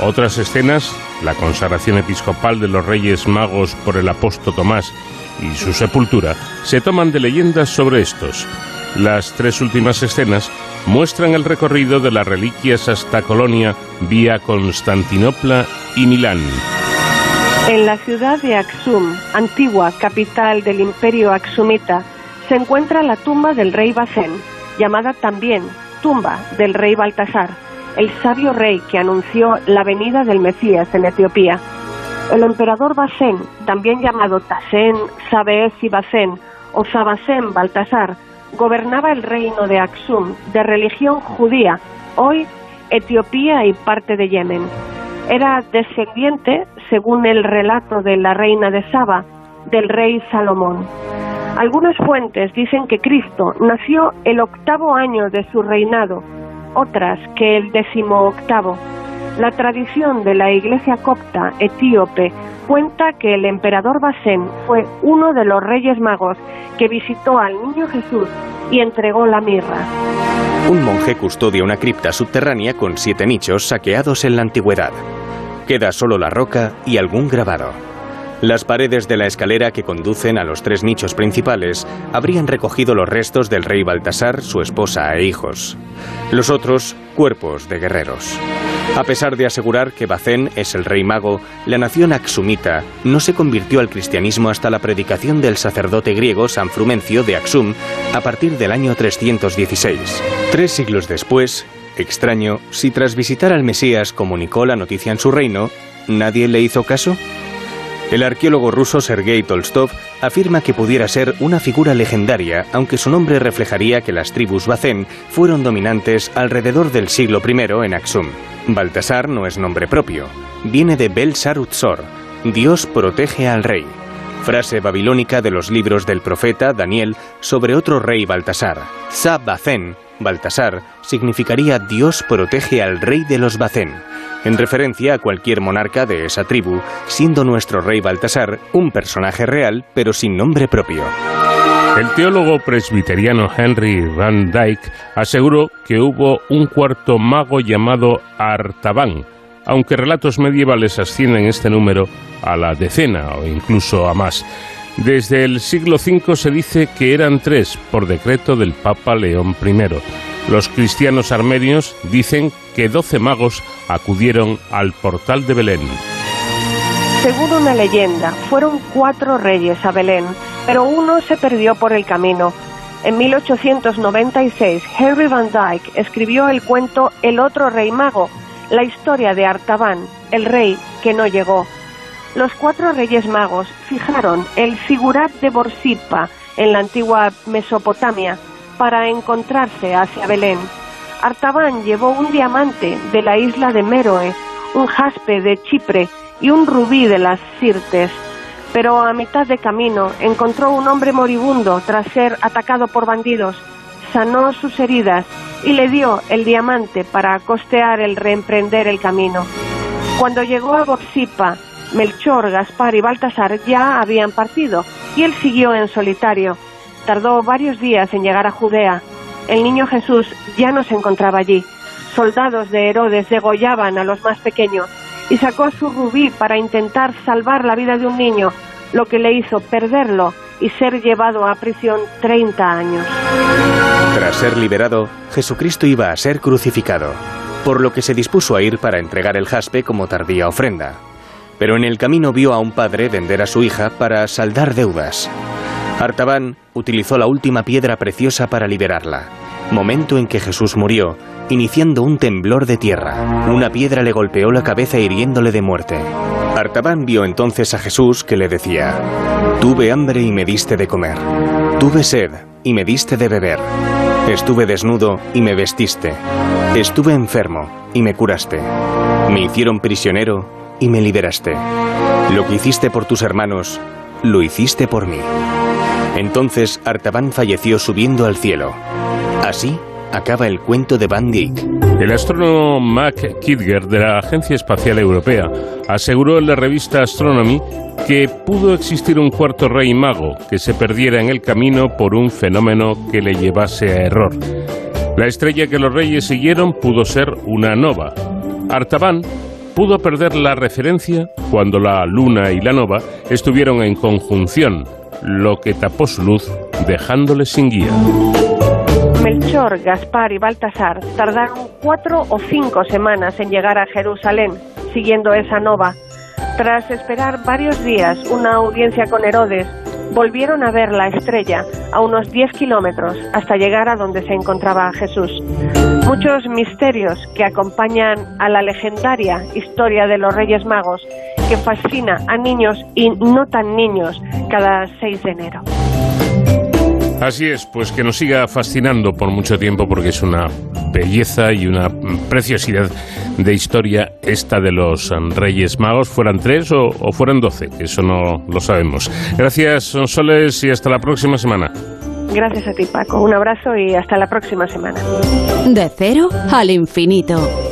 Otras escenas, la consagración episcopal de los Reyes Magos por el apóstol Tomás y su sepultura, se toman de leyendas sobre estos. Las tres últimas escenas muestran el recorrido de las reliquias hasta Colonia vía Constantinopla y Milán. En la ciudad de Axum, antigua capital del imperio axumita, se encuentra la tumba del rey Bacén, llamada también tumba del rey Baltasar el sabio rey que anunció la venida del Mesías en Etiopía. El emperador Basén, también llamado Tasén, Sabees y Basén o Sabasén Baltasar, gobernaba el reino de Aksum, de religión judía, hoy Etiopía y parte de Yemen. Era descendiente, según el relato de la reina de Saba, del rey Salomón. Algunas fuentes dicen que Cristo nació el octavo año de su reinado, otras que el octavo. La tradición de la iglesia copta etíope cuenta que el emperador Basén fue uno de los reyes magos que visitó al niño Jesús y entregó la mirra. Un monje custodia una cripta subterránea con siete nichos saqueados en la antigüedad. Queda solo la roca y algún grabado. Las paredes de la escalera que conducen a los tres nichos principales habrían recogido los restos del rey Baltasar, su esposa e hijos. Los otros, cuerpos de guerreros. A pesar de asegurar que Bacén es el rey mago, la nación axumita no se convirtió al cristianismo hasta la predicación del sacerdote griego San Frumencio de Axum a partir del año 316. Tres siglos después, extraño, si tras visitar al Mesías comunicó la noticia en su reino, ¿nadie le hizo caso? El arqueólogo ruso Sergei Tolstov afirma que pudiera ser una figura legendaria, aunque su nombre reflejaría que las tribus Bacén fueron dominantes alrededor del siglo I en Aksum. Baltasar no es nombre propio, viene de Bel Sarutzor, Dios protege al rey, frase babilónica de los libros del profeta Daniel sobre otro rey Baltasar. Za Baltasar, significaría Dios protege al rey de los Bacén en referencia a cualquier monarca de esa tribu, siendo nuestro rey Baltasar un personaje real pero sin nombre propio. El teólogo presbiteriano Henry Van Dyke aseguró que hubo un cuarto mago llamado Artaban, aunque relatos medievales ascienden este número a la decena o incluso a más. Desde el siglo V se dice que eran tres por decreto del Papa León I. Los cristianos armenios dicen que doce magos acudieron al portal de Belén. Según una leyenda, fueron cuatro reyes a Belén, pero uno se perdió por el camino. En 1896, Henry Van Dyke escribió el cuento El otro rey mago, la historia de Artaban, el rey que no llegó. Los cuatro reyes magos fijaron el figurat de Borsippa en la antigua Mesopotamia para encontrarse hacia Belén. Artaban llevó un diamante de la isla de Méroe, un jaspe de Chipre y un rubí de las Sirtes. Pero a mitad de camino encontró un hombre moribundo tras ser atacado por bandidos, sanó sus heridas y le dio el diamante para costear el reemprender el camino. Cuando llegó a Boxipa, Melchor, Gaspar y Baltasar ya habían partido y él siguió en solitario. Tardó varios días en llegar a Judea. El niño Jesús ya no se encontraba allí. Soldados de Herodes degollaban a los más pequeños y sacó su rubí para intentar salvar la vida de un niño, lo que le hizo perderlo y ser llevado a prisión 30 años. Tras ser liberado, Jesucristo iba a ser crucificado, por lo que se dispuso a ir para entregar el jaspe como tardía ofrenda. Pero en el camino vio a un padre vender a su hija para saldar deudas. Artaban utilizó la última piedra preciosa para liberarla, momento en que Jesús murió, iniciando un temblor de tierra. Una piedra le golpeó la cabeza hiriéndole de muerte. Artaban vio entonces a Jesús que le decía, Tuve hambre y me diste de comer. Tuve sed y me diste de beber. Estuve desnudo y me vestiste. Estuve enfermo y me curaste. Me hicieron prisionero y me liberaste. Lo que hiciste por tus hermanos, lo hiciste por mí. Entonces Artaban falleció subiendo al cielo. Así acaba el cuento de Van Dyck. El astrónomo Mac Kidger de la Agencia Espacial Europea aseguró en la revista Astronomy que pudo existir un cuarto rey mago que se perdiera en el camino por un fenómeno que le llevase a error. La estrella que los reyes siguieron pudo ser una nova. Artaban pudo perder la referencia cuando la luna y la nova estuvieron en conjunción, lo que tapó su luz dejándole sin guía. Melchor, Gaspar y Baltasar tardaron cuatro o cinco semanas en llegar a Jerusalén, siguiendo esa nova. Tras esperar varios días una audiencia con Herodes, volvieron a ver la estrella a unos 10 kilómetros hasta llegar a donde se encontraba Jesús. Muchos misterios que acompañan a la legendaria historia de los Reyes Magos que fascina a niños y no tan niños cada 6 de enero. Así es, pues que nos siga fascinando por mucho tiempo porque es una belleza y una preciosidad de historia esta de los Reyes Magos, fueran tres o, o fueran doce, eso no lo sabemos. Gracias, Sonsoles, y hasta la próxima semana. Gracias a ti, Paco. Un abrazo y hasta la próxima semana. De cero al infinito.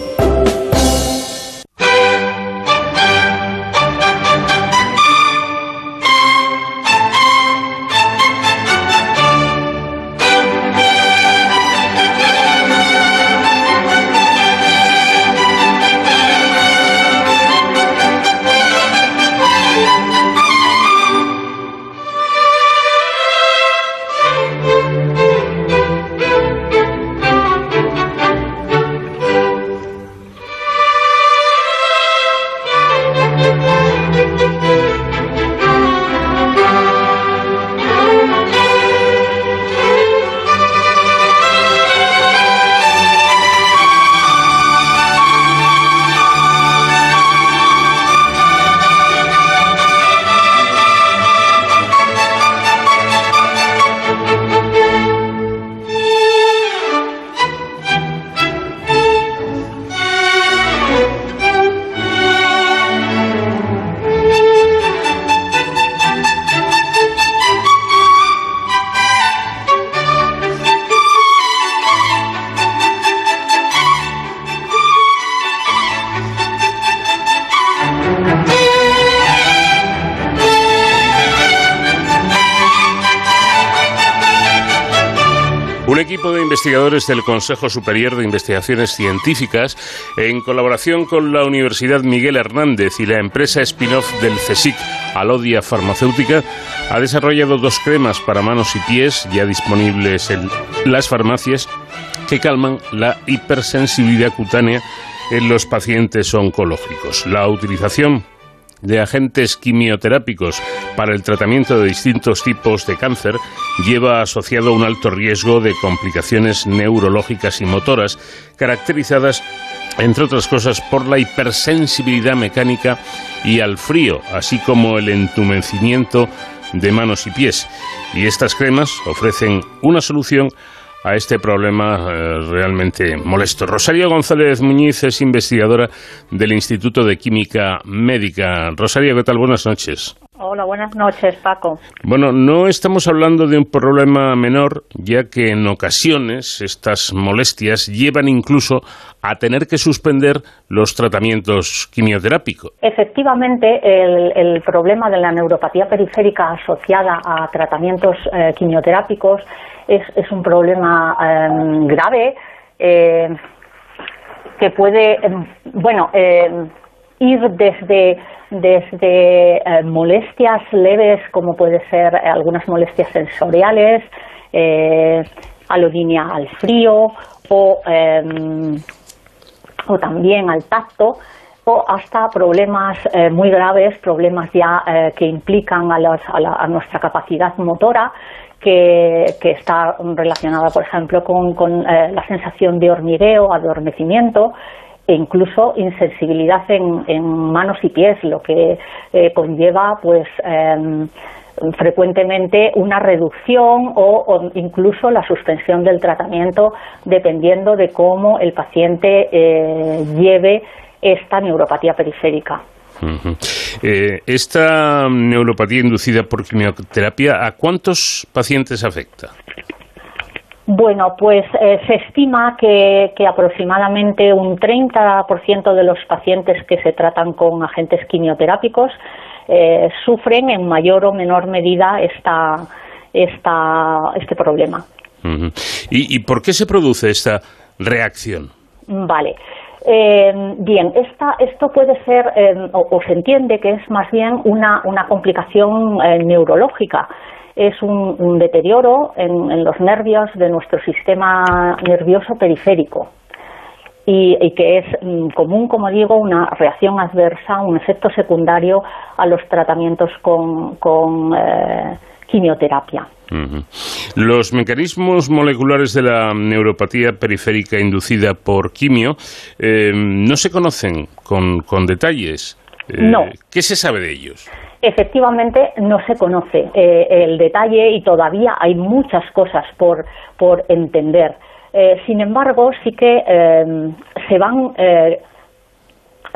Investigadores del Consejo Superior de Investigaciones Científicas, en colaboración con la Universidad Miguel Hernández y la empresa spin-off del CSIC, Alodia Farmacéutica, ha desarrollado dos cremas para manos y pies ya disponibles en las farmacias que calman la hipersensibilidad cutánea en los pacientes oncológicos. La utilización de agentes quimioterápicos para el tratamiento de distintos tipos de cáncer lleva asociado un alto riesgo de complicaciones neurológicas y motoras caracterizadas entre otras cosas por la hipersensibilidad mecánica y al frío, así como el entumecimiento de manos y pies. Y estas cremas ofrecen una solución a este problema eh, realmente molesto. Rosario González Muñiz es investigadora del Instituto de Química Médica. Rosario, ¿qué tal? Buenas noches. Hola, buenas noches, Paco. Bueno, no estamos hablando de un problema menor, ya que en ocasiones estas molestias llevan incluso a tener que suspender los tratamientos quimioterápicos. Efectivamente, el, problema de la neuropatía periférica asociada a tratamientos eh, quimioterápicos es, un problema em, grave eh, que puede, em, bueno, em, ir desde desde eh, molestias leves como puede ser algunas molestias sensoriales, eh, alodinia al frío o, em, o también al tacto o hasta problemas eh, muy graves, problemas ya eh, que implican a, a, nuestra capacidad motora, que, que, está relacionada, por ejemplo, con, con la sensación de hormigueo, adormecimiento, e incluso insensibilidad en, manos y pies, lo que eh, conlleva pues em, frecuentemente una reducción o, incluso la suspensión del tratamiento dependiendo de cómo el paciente eh, lleve esta neuropatía periférica. Eh, esta neuropatía inducida por quimioterapia, ¿a cuántos pacientes afecta? Bueno, pues eh, se estima que, aproximadamente un 30% de los pacientes que se tratan con agentes quimioterápicos eh, sufren en mayor o menor medida esta, este problema. ¿Y, por qué se produce esta reacción? Vale. Eh, bien, esta, esto puede ser, o, se entiende que es más bien una, una complicación neurológica es un, deterioro en, los nervios de nuestro sistema nervioso periférico y, que es mm, común, como digo, una reacción adversa, un efecto secundario a los tratamientos con, eh, quimioterapia. Los mecanismos moleculares de la neuropatía periférica inducida por quimio eh, no se conocen con, con detalles. Eh, no. ¿Qué se sabe de ellos? Efectivamente no se conoce eh, el detalle y todavía hay muchas cosas por, por entender. Eh, sin embargo, sí que eh, se van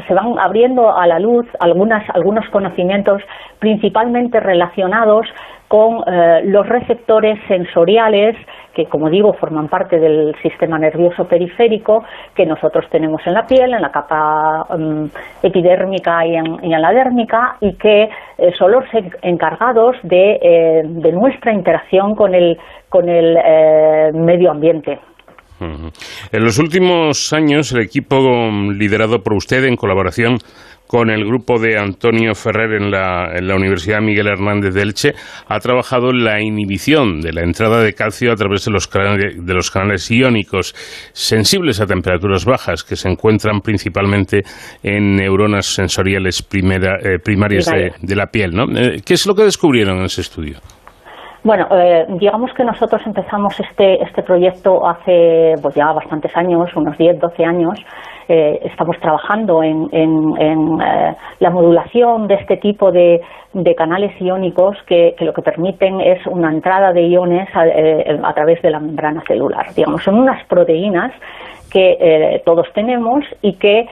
se van abriendo a la luz algunas, algunos conocimientos principalmente relacionados con eh, los receptores sensoriales que, como digo, forman parte del sistema nervioso periférico que nosotros tenemos en la piel, en la capa mm, epidérmica y en, la dérmica, y que eh, son los encargados eh, de, nuestra interacción con el, con el medio ambiente. En los últimos años, el equipo liderado por usted en colaboración con el grupo de Antonio Ferrer en la, en la Universidad Miguel Hernández de Elche, ha trabajado en la inhibición de la entrada de calcio a través de los, canales, de los canales iónicos sensibles a temperaturas bajas que se encuentran principalmente en neuronas sensoriales eh, primarias de, la piel. ¿no? Eh, ¿Qué es lo que descubrieron en ese estudio? Bueno, eh, digamos que nosotros empezamos este, este proyecto hace pues ya bastantes años, unos 10, 12 años, eh, estamos trabajando en, eh, la modulación de este tipo de, canales iónicos que, lo que permiten es una entrada de iones eh, a, través de la membrana celular. Digamos, son unas proteínas que todos tenemos y que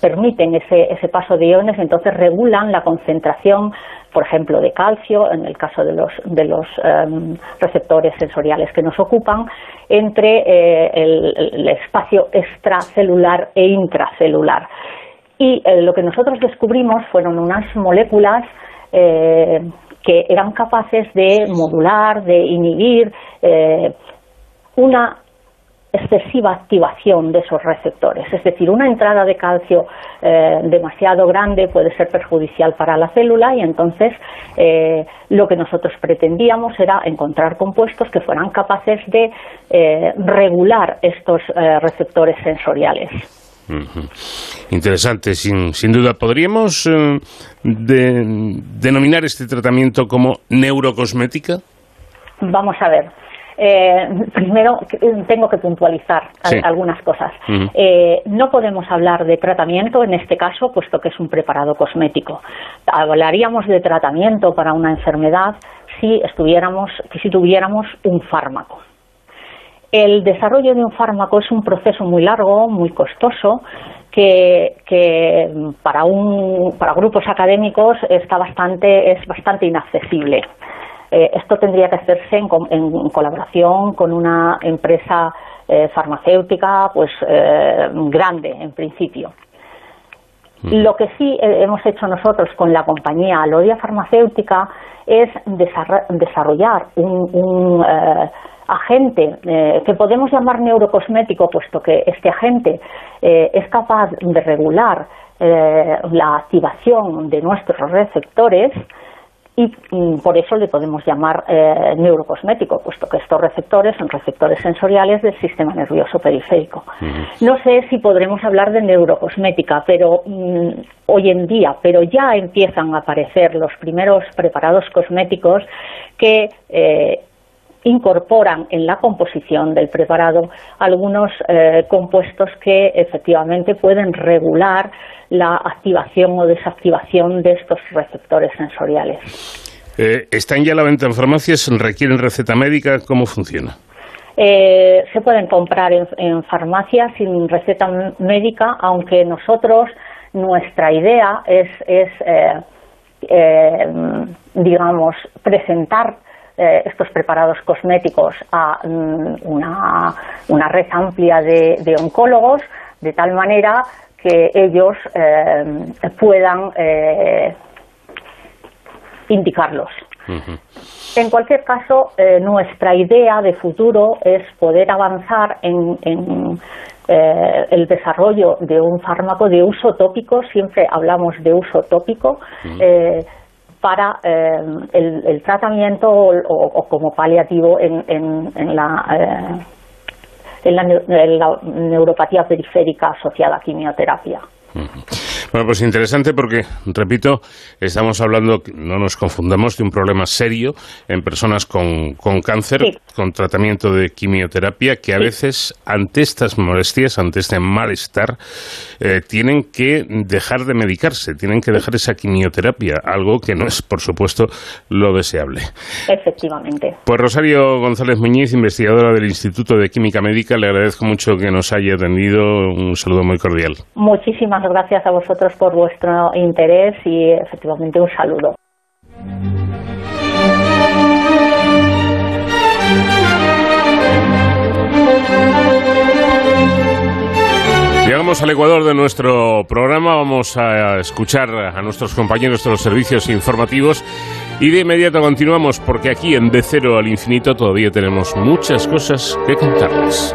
permiten ese, ese paso de iones, entonces regulan la concentración por ejemplo, de calcio, en el caso de los, de los em, receptores sensoriales que nos ocupan, entre eh, el, espacio extracelular e intracelular. Y eh, lo que nosotros descubrimos fueron unas moléculas eh, que eran capaces de modular, de inhibir una excesiva activación de esos receptores. Es decir, una entrada de calcio eh, demasiado grande puede ser perjudicial para la célula y entonces eh, lo que nosotros pretendíamos era encontrar compuestos que fueran capaces de eh, regular estos receptores sensoriales. Interesante, sin, sin, duda. ¿Podríamos eh, denominar este tratamiento como neurocosmética? Vamos a ver. Eh, primero, tengo que puntualizar algunas cosas. Eh, no podemos hablar de tratamiento en este caso, puesto que es un preparado cosmético. Hablaríamos de tratamiento para una enfermedad si estuviéramos, si tuviéramos un fármaco. El desarrollo de un fármaco es un proceso muy largo, muy costoso, que, para, un, para grupos académicos está bastante, es bastante inaccesible. Eh, esto tendría que hacerse en, colaboración con una empresa eh, farmacéutica pues eh, grande en principio. Mm. Lo que sí hemos hecho nosotros con la compañía Alodia Farmacéutica es desarrollar un, agente que podemos llamar neurocosmético, puesto que este agente es capaz de regular la activación de nuestros receptores y por eso le podemos llamar eh, neurocosmético, puesto que estos receptores son receptores sensoriales del sistema nervioso periférico. No sé si podremos hablar de neurocosmética, pero mm, hoy en día, pero ya empiezan a aparecer los primeros preparados cosméticos que eh, incorporan en la composición del preparado algunos eh, compuestos que efectivamente pueden regular la activación o desactivación de estos receptores sensoriales. Eh, ¿Están ya a la venta en farmacias? ¿Requieren receta médica? ¿Cómo funciona? Eh, se pueden comprar en, farmacias sin receta médica, aunque nosotros, nuestra idea es, es digamos, presentar eh, estos preparados cosméticos a mm, una, red amplia de, oncólogos, de tal manera que ellos eh, puedan eh, indicarlos. En cualquier caso, nuestra idea de futuro es poder avanzar en, el desarrollo de un fármaco de uso tópico, siempre hablamos de uso tópico, para eh, el, tratamiento o, como paliativo en, en, la, eh, en, la, neuropatía periférica asociada a quimioterapia. Bueno, pues interesante porque, repito, estamos hablando, no nos confundamos, de un problema serio en personas con, con cáncer, con tratamiento de quimioterapia, que a veces, ante estas molestias, ante este malestar, eh, tienen que dejar de medicarse, tienen que dejar esa quimioterapia, algo que no es, por supuesto, lo deseable. Efectivamente. Pues Rosario González Muñiz, investigadora del Instituto de Química Médica, le agradezco mucho que nos haya atendido. Un saludo muy cordial. Muchísimas gracias a vosotros por vuestro interés y efectivamente un saludo. Llegamos al Ecuador de nuestro programa, vamos a escuchar a nuestros compañeros de los servicios informativos y de inmediato continuamos porque aquí en De Cero al Infinito todavía tenemos muchas cosas que contarles.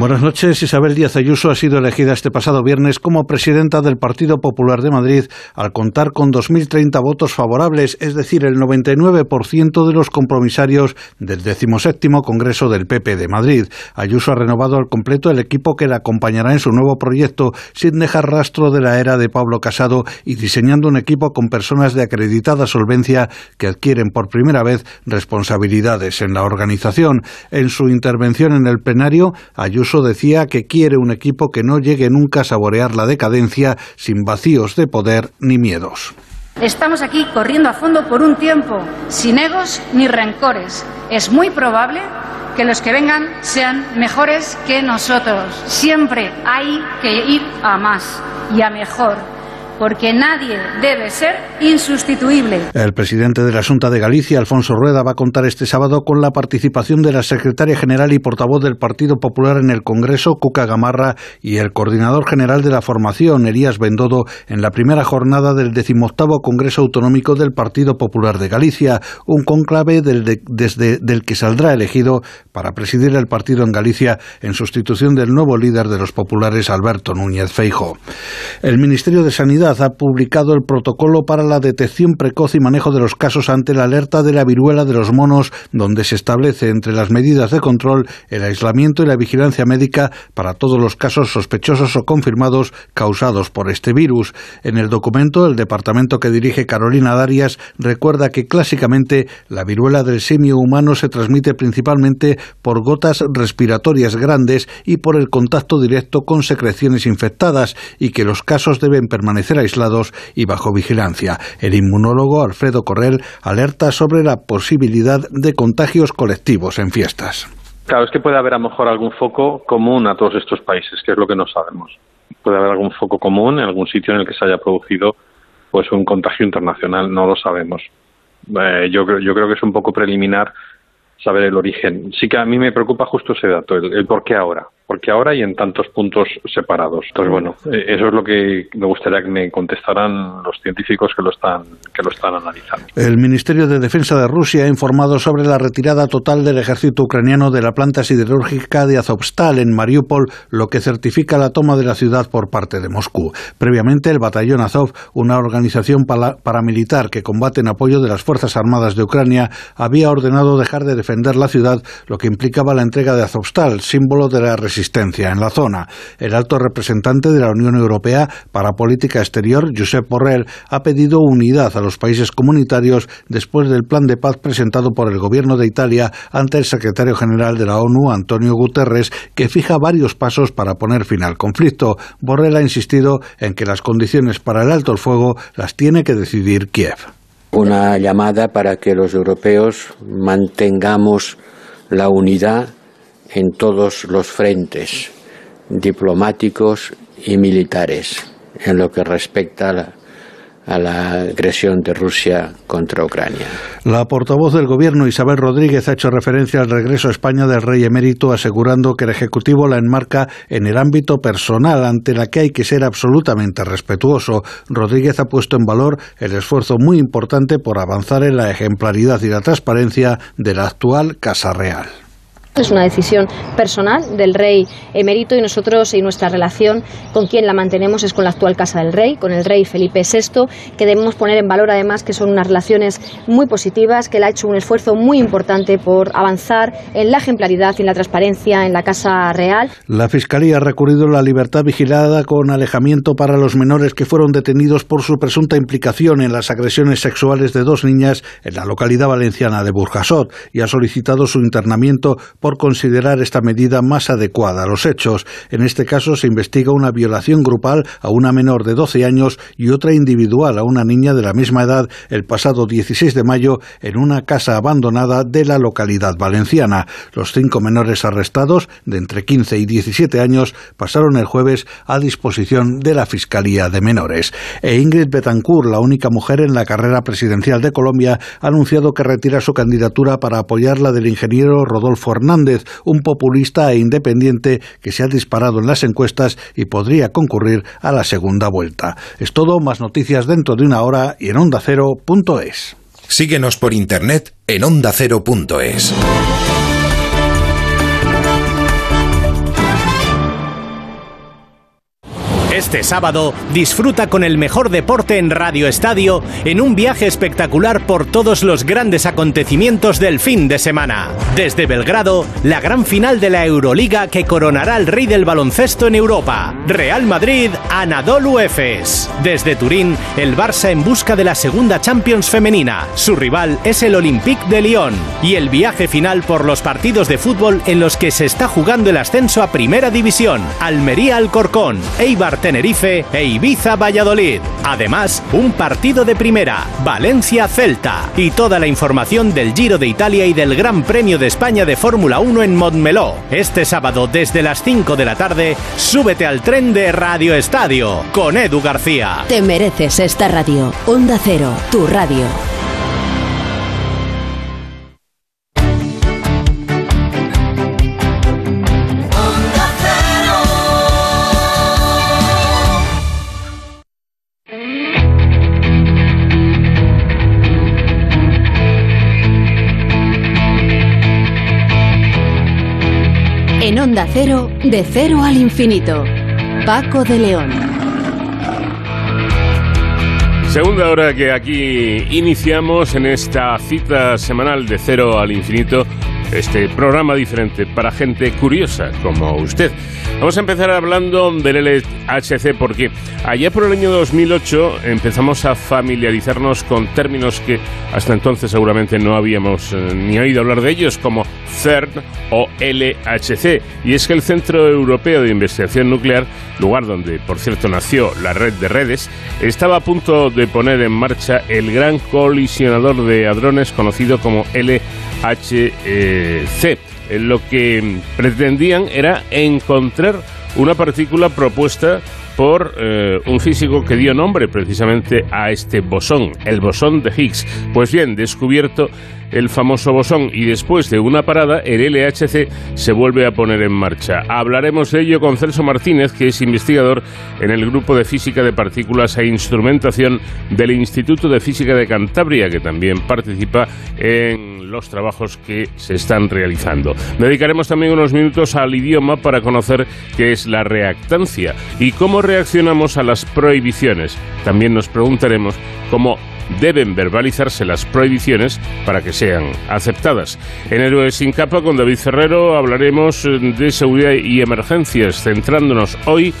Buenas noches. Isabel Díaz Ayuso ha sido elegida este pasado viernes como presidenta del Partido Popular de Madrid al contar con 2.030 votos favorables, es decir, el 99% de los compromisarios del 17 Congreso del PP de Madrid. Ayuso ha renovado al completo el equipo que la acompañará en su nuevo proyecto sin dejar rastro de la era de Pablo Casado y diseñando un equipo con personas de acreditada solvencia que adquieren por primera vez responsabilidades en la organización. En su intervención en el plenario, Ayuso decía que quiere un equipo que no llegue nunca a saborear la decadencia sin vacíos de poder ni miedos. Estamos aquí corriendo a fondo por un tiempo, sin egos ni rencores. Es muy probable que los que vengan sean mejores que nosotros. Siempre hay que ir a más y a mejor porque nadie debe ser insustituible. El presidente de la Junta de Galicia, Alfonso Rueda, va a contar este sábado con la participación de la secretaria general y portavoz del Partido Popular en el Congreso, Cuca Gamarra, y el coordinador general de la formación, Elías Bendodo, en la primera jornada del decimoctavo Congreso Autonómico del Partido Popular de Galicia, un conclave del, desde, del que saldrá elegido para presidir el partido en Galicia en sustitución del nuevo líder de los populares, Alberto Núñez Feijo. El Ministerio de Sanidad ha publicado el protocolo para la detección precoz y manejo de los casos ante la alerta de la viruela de los monos, donde se establece entre las medidas de control el aislamiento y la vigilancia médica para todos los casos sospechosos o confirmados causados por este virus. En el documento, el departamento que dirige Carolina Darias recuerda que clásicamente la viruela del simio humano se transmite principalmente por gotas respiratorias grandes y por el contacto directo con secreciones infectadas y que los casos deben permanecer aislados y bajo vigilancia. El inmunólogo Alfredo Correll alerta sobre la posibilidad de contagios colectivos en fiestas. Claro, es que puede haber a lo mejor algún foco común a todos estos países, que es lo que no sabemos. Puede haber algún foco común en algún sitio en el que se haya producido pues un contagio internacional, no lo sabemos. Eh, yo, yo creo que es un poco preliminar saber el origen. Sí que a mí me preocupa justo ese dato, el por qué ahora porque ahora hay en tantos puntos separados. Entonces, bueno, eh, eso es lo que me gustaría que me contestaran los científicos que lo están, que lo están analizando. El Ministerio de Defensa de Rusia ha informado sobre la retirada total del ejército ucraniano de la planta siderúrgica de Azovstal en Mariupol, lo que certifica la toma de la ciudad por parte de Moscú. Previamente, el batallón Azov, una organización paramilitar que combate en apoyo de las Fuerzas Armadas de Ucrania, había ordenado dejar de defender la ciudad, lo que implicaba la entrega de Azovstal, símbolo de la resistencia en la zona. El alto representante de la Unión Europea para Política Exterior, Josep Borrell, ha pedido unidad a los países comunitarios después del plan de paz presentado por el gobierno de Italia ante el secretario general de la ONU, Antonio Guterres, que fija varios pasos para poner fin al conflicto. Borrell ha insistido en que las condiciones para el alto el fuego las tiene que decidir Kiev. Una llamada para que los europeos mantengamos la unidad en todos los frentes diplomáticos y militares en lo que respecta a la, agresión de Rusia contra Ucrania. La portavoz del Gobierno, Isabel Rodríguez, ha hecho referencia al regreso a España del rey emérito, asegurando que el Ejecutivo la enmarca en el ámbito personal, ante la que hay que ser absolutamente respetuoso. Rodríguez ha puesto en valor el esfuerzo muy importante por avanzar en la ejemplaridad y la transparencia de la actual Casa Real. Es una decisión personal del rey emérito y nosotros y nuestra relación con quien la mantenemos es con la actual Casa del Rey, con el rey Felipe VI, que debemos poner en valor además que son unas relaciones muy positivas, que él ha hecho un esfuerzo muy importante por avanzar en la ejemplaridad y en la transparencia en la Casa Real. La Fiscalía ha recurrido la libertad vigilada con alejamiento para los menores que fueron detenidos por su presunta implicación en las agresiones sexuales de dos niñas en la localidad valenciana de Burjasot y ha solicitado su internamiento por considerar esta medida más adecuada a los hechos. En este caso se investiga una violación grupal a una menor de 12 años y otra individual a una niña de la misma edad el pasado 16 de mayo en una casa abandonada de la localidad valenciana. Los cinco menores arrestados, de entre 15 y 17 años, pasaron el jueves a disposición de la Fiscalía de Menores. E Ingrid Betancourt, la única mujer en la carrera presidencial de Colombia, ha anunciado que retira su candidatura para apoyar la del ingeniero Rodolfo Hernández un populista e independiente que se ha disparado en las encuestas y podría concurrir a la segunda vuelta. Es todo, más noticias dentro de una hora y en ondacero.es. Síguenos por internet en ondacero.es. Este sábado disfruta con el mejor deporte en Radio Estadio en un viaje espectacular por todos los grandes acontecimientos del fin de semana. Desde Belgrado, la gran final de la Euroliga que coronará al rey del baloncesto en Europa, Real Madrid, Anadolu Efes. Desde Turín, el Barça en busca de la segunda Champions femenina. Su rival es el Olympique de Lyon. Y el viaje final por los partidos de fútbol en los que se está jugando el ascenso a Primera División. Almería Alcorcón, Eibar Tenerife e Ibiza-Valladolid. Además, un partido de primera, Valencia-Celta. Y toda la información del Giro de Italia y del Gran Premio de España de Fórmula 1 en Montmeló. Este sábado desde las 5 de la tarde, súbete al tren de Radio Estadio con Edu García. Te mereces esta radio. Onda Cero, tu radio. Cero, de cero al infinito. Paco de León. Segunda hora que aquí iniciamos en esta cita semanal de cero al infinito, este programa diferente para gente curiosa como usted. Vamos a empezar hablando del LHC porque allá por el año 2008 empezamos a familiarizarnos con términos que hasta entonces seguramente no habíamos eh, ni oído hablar de ellos como CERN o LHC. Y es que el Centro Europeo de Investigación Nuclear, lugar donde por cierto nació la red de redes, estaba a punto de poner en marcha el gran colisionador de hadrones conocido como LHC. Lo que pretendían era encontrar una partícula propuesta por eh, un físico que dio nombre precisamente a este bosón, el bosón de Higgs. Pues bien, descubierto el famoso bosón y después de una parada el LHC se vuelve a poner en marcha. Hablaremos de ello con Celso Martínez, que es investigador en el Grupo de Física de Partículas e Instrumentación del Instituto de Física de Cantabria, que también participa en los trabajos que se están realizando. Dedicaremos también unos minutos al idioma para conocer qué es la reactancia y cómo reaccionamos a las prohibiciones. También nos preguntaremos cómo deben verbalizarse las prohibiciones para que sean aceptadas. En Héroes sin capa con David Ferrero hablaremos de seguridad y emergencias, centrándonos hoy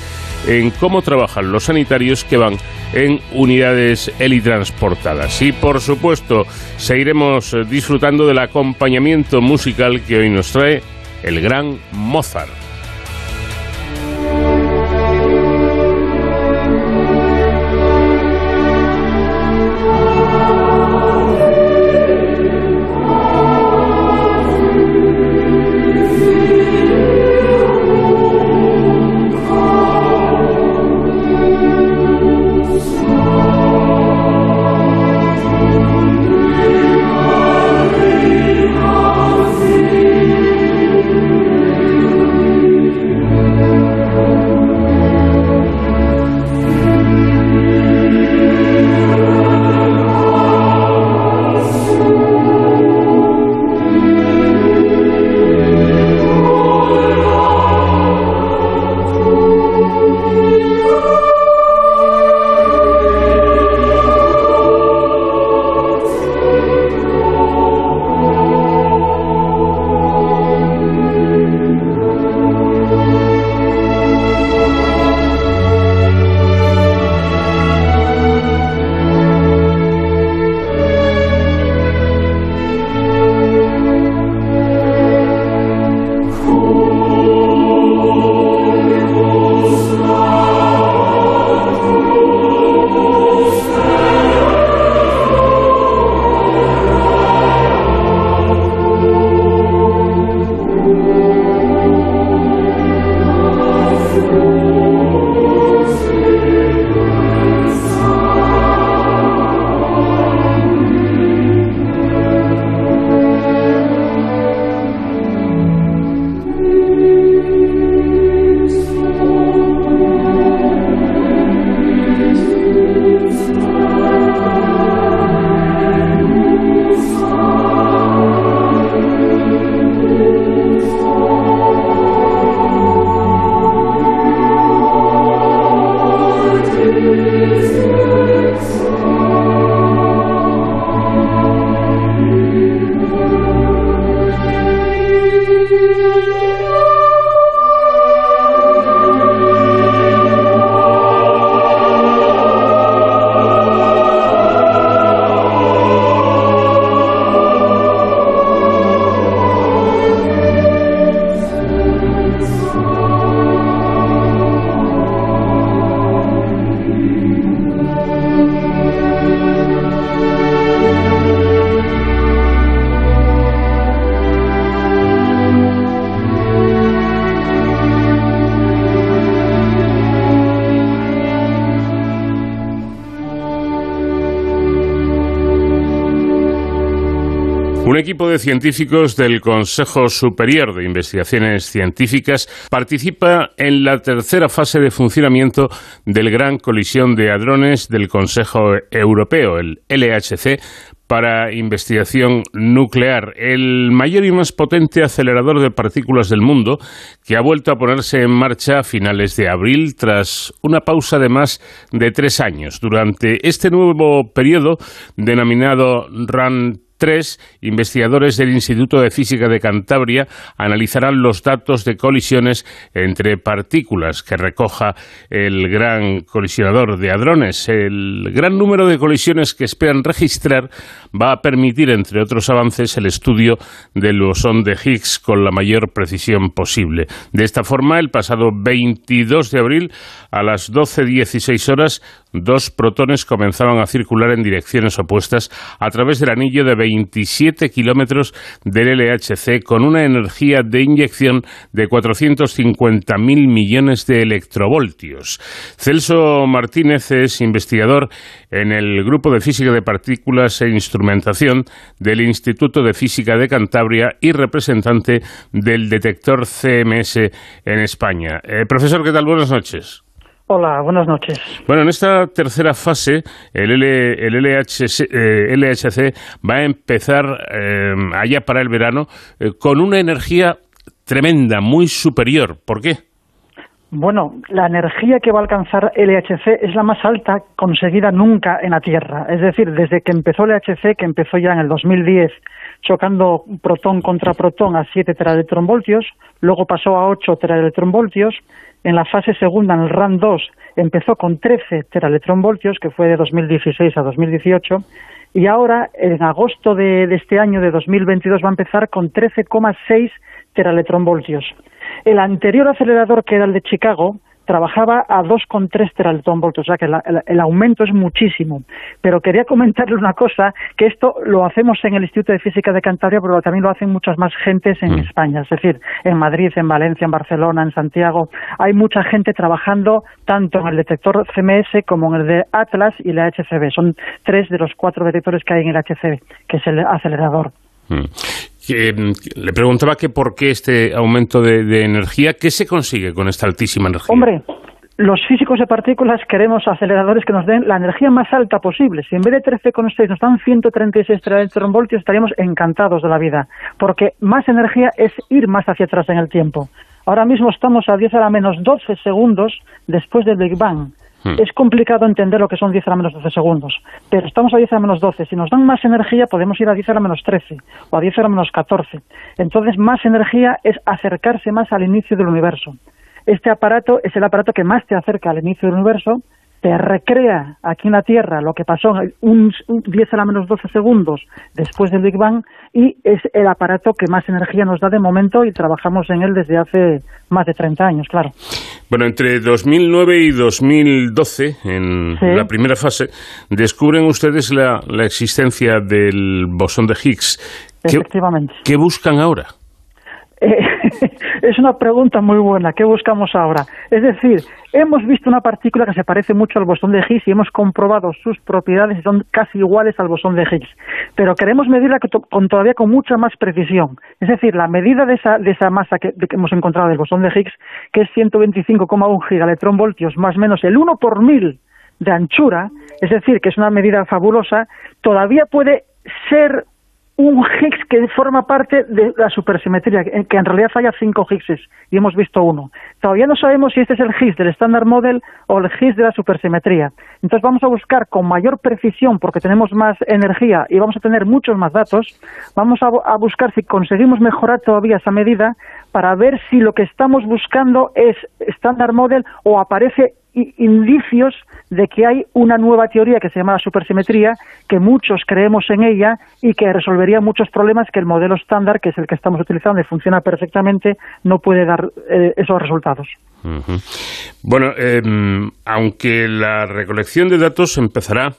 en cómo trabajan los sanitarios que van en unidades helitransportadas. Y por supuesto, seguiremos disfrutando del acompañamiento musical que hoy nos trae el gran Mozart. Equipo de científicos del Consejo Superior de Investigaciones Científicas participa en la tercera fase de funcionamiento del Gran Colisión de Hadrones del Consejo Europeo, el LHC, para investigación nuclear, el mayor y más potente acelerador de partículas del mundo, que ha vuelto a ponerse en marcha a finales de abril tras una pausa de más de tres años. Durante este nuevo periodo, denominado RAN Tres investigadores del Instituto de Física de Cantabria analizarán los datos de colisiones entre partículas que recoja el gran colisionador de hadrones. El gran número de colisiones que esperan registrar va a permitir, entre otros avances, el estudio del bosón de Higgs con la mayor precisión posible. De esta forma, el pasado 22 de abril, a las 12.16 horas, dos protones comenzaban a circular en direcciones opuestas a través del anillo de 27 kilómetros del LHC con una energía de inyección de 450.000 millones de electrovoltios. Celso Martínez es investigador en el Grupo de Física de Partículas e Instrumentación del Instituto de Física de Cantabria y representante del detector CMS en España. Eh, profesor, ¿qué tal? Buenas noches. Hola, buenas noches. Bueno, en esta tercera fase, el, LHC, eh, va a empezar eh, allá para el verano eh, con una energía tremenda, muy superior. ¿Por qué? Bueno, la energía que va a alcanzar el LHC es la más alta conseguida nunca en la Tierra. Es decir, desde que empezó el LHC, que empezó ya en el 2010, chocando protón contra protón a 7 teraelectronvoltios, luego pasó a 8 teraelectronvoltios, en la fase segunda, en el RAN 2, empezó con 13 teraelectronvoltios, que fue de 2016 a 2018, y ahora, en agosto de, este año, de 2022, va a empezar con 13,6 teraelectronvoltios. El anterior acelerador, que era el de Chicago, trabajaba a 2,3 teraelectronvoltios, o sea que el, aumento es muchísimo. Pero quería comentarle una cosa, que esto lo hacemos en el Instituto de Física de Cantabria, pero también lo hacen muchas más gentes en mm. España, es decir, en Madrid, en Valencia, en Barcelona, en Santiago. Hay mucha gente trabajando tanto en el detector CMS como en el de Atlas y la HCB. Son tres de los cuatro detectores que hay en el HCB, que es el acelerador. Mm. Mm, le preguntaba que por qué este aumento de, energía, ¿qué se consigue con esta altísima energía? Hombre, los físicos de partículas queremos aceleradores que nos den la energía más alta posible. Si en vez de 13,6 nos dan 136 electronvoltios, estaríamos encantados de la vida, porque más energía es ir más hacia atrás en el tiempo. Ahora mismo estamos a 10 a la menos 12 segundos después del Big Bang. Hmm. Es complicado entender lo que son 10 a la menos 12 segundos, pero estamos a 10 a la menos 12. Si nos dan más energía, podemos ir a 10 a la menos 13 o a 10 a la menos 14. Entonces, más energía es acercarse más al inicio del universo. Este aparato es el aparato que más te acerca al inicio del universo te recrea aquí en la Tierra lo que pasó un, 10 a la menos 12 segundos después del Big Bang y es el aparato que más energía nos da de momento y trabajamos en él desde hace más de 30 años, claro. Bueno, entre 2009 y 2012, en la primera fase, descubren ustedes la, la existencia del bosón de Higgs. Efectivamente. ¿Qué buscan ahora? Eh, [laughs] es una pregunta muy buena. ¿Qué buscamos ahora? Es decir, hemos visto una partícula que se parece mucho al bosón de Higgs y hemos comprobado sus propiedades y son casi iguales al bosón de Higgs. Pero queremos medirla con, todavía con mucha más precisión. Es decir, la medida de esa, de esa masa que, hemos encontrado del bosón de Higgs, que es 125,1 gigaelectronvoltios, más o menos el 1 por mil de anchura, es decir, que es una medida fabulosa, todavía puede ser un Higgs que forma parte de la supersimetría, que en realidad haya cinco Higgses y hemos visto uno. Todavía no sabemos si este es el Higgs del Standard Model o el Higgs de la supersimetría. Entonces vamos a buscar con mayor precisión, porque tenemos más energía y vamos a tener muchos más datos, vamos a, a buscar si conseguimos mejorar todavía esa medida para ver si lo que estamos buscando es Standard Model o aparece indicios de que hay una nueva teoría que se llama la supersimetría, que muchos creemos en ella y que resolvería muchos problemas que el modelo estándar, que es el que estamos utilizando y funciona perfectamente, no puede dar eh, esos resultados. Bueno, em, aunque la recolección de datos empezará